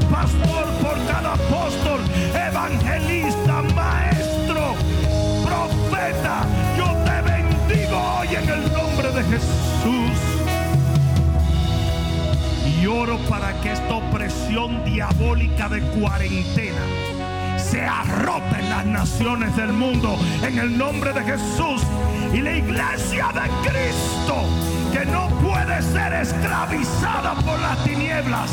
pastor, por cada apóstol, evangelista, maestro, profeta. Yo te bendigo hoy en el nombre de Jesús. Y oro para que esta opresión diabólica de cuarentena sea rota en las naciones del mundo en el nombre de Jesús. Y la iglesia de Cristo, que no puede ser esclavizada por las tinieblas,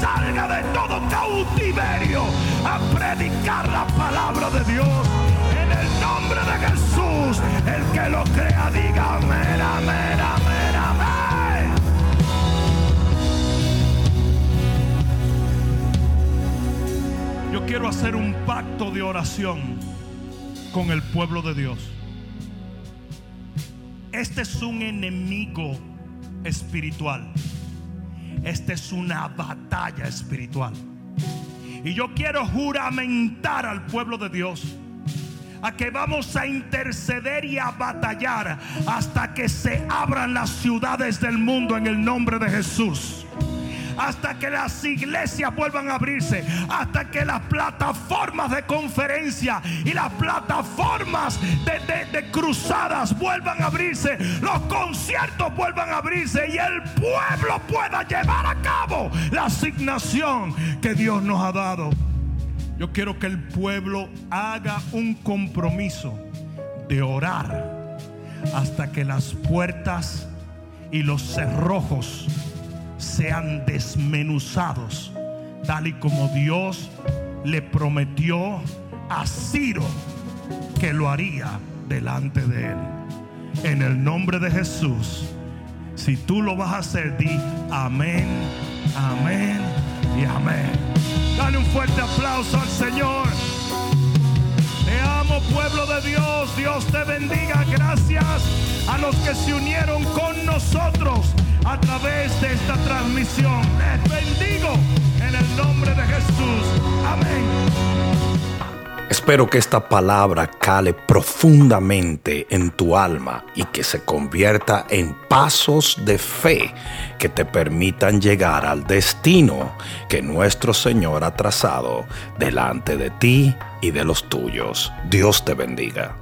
salga de todo cautiverio a predicar la palabra de Dios. En el nombre de Jesús, el que lo crea, diga amén, amén, amén, amén. Yo quiero hacer un pacto de oración con el pueblo de Dios. Este es un enemigo espiritual. Esta es una batalla espiritual. Y yo quiero juramentar al pueblo de Dios a que vamos a interceder y a batallar hasta que se abran las ciudades del mundo en el nombre de Jesús hasta que las iglesias vuelvan a abrirse, hasta que las plataformas de conferencia y las plataformas de, de cruzadas vuelvan a abrirse, los conciertos vuelvan a abrirse y el pueblo pueda llevar a cabo la asignación que Dios nos ha dado. Yo quiero que el pueblo haga un compromiso de orar hasta que las puertas y los cerrojos sean desmenuzados, tal y como Dios le prometió a Ciro que lo haría delante de él. En el nombre de Jesús, si tú lo vas a hacer, di amén, amén y amén. Dale un fuerte aplauso al Señor. Te amo pueblo de Dios. Dios te bendiga. Gracias a los que se unieron con nosotros a través de esta transmisión. Les bendigo en el nombre de Jesús. Amén. Espero que esta palabra cale profundamente en tu alma y que se convierta en pasos de fe que te permitan llegar al destino que nuestro Señor ha trazado delante de ti y de los tuyos. Dios te bendiga.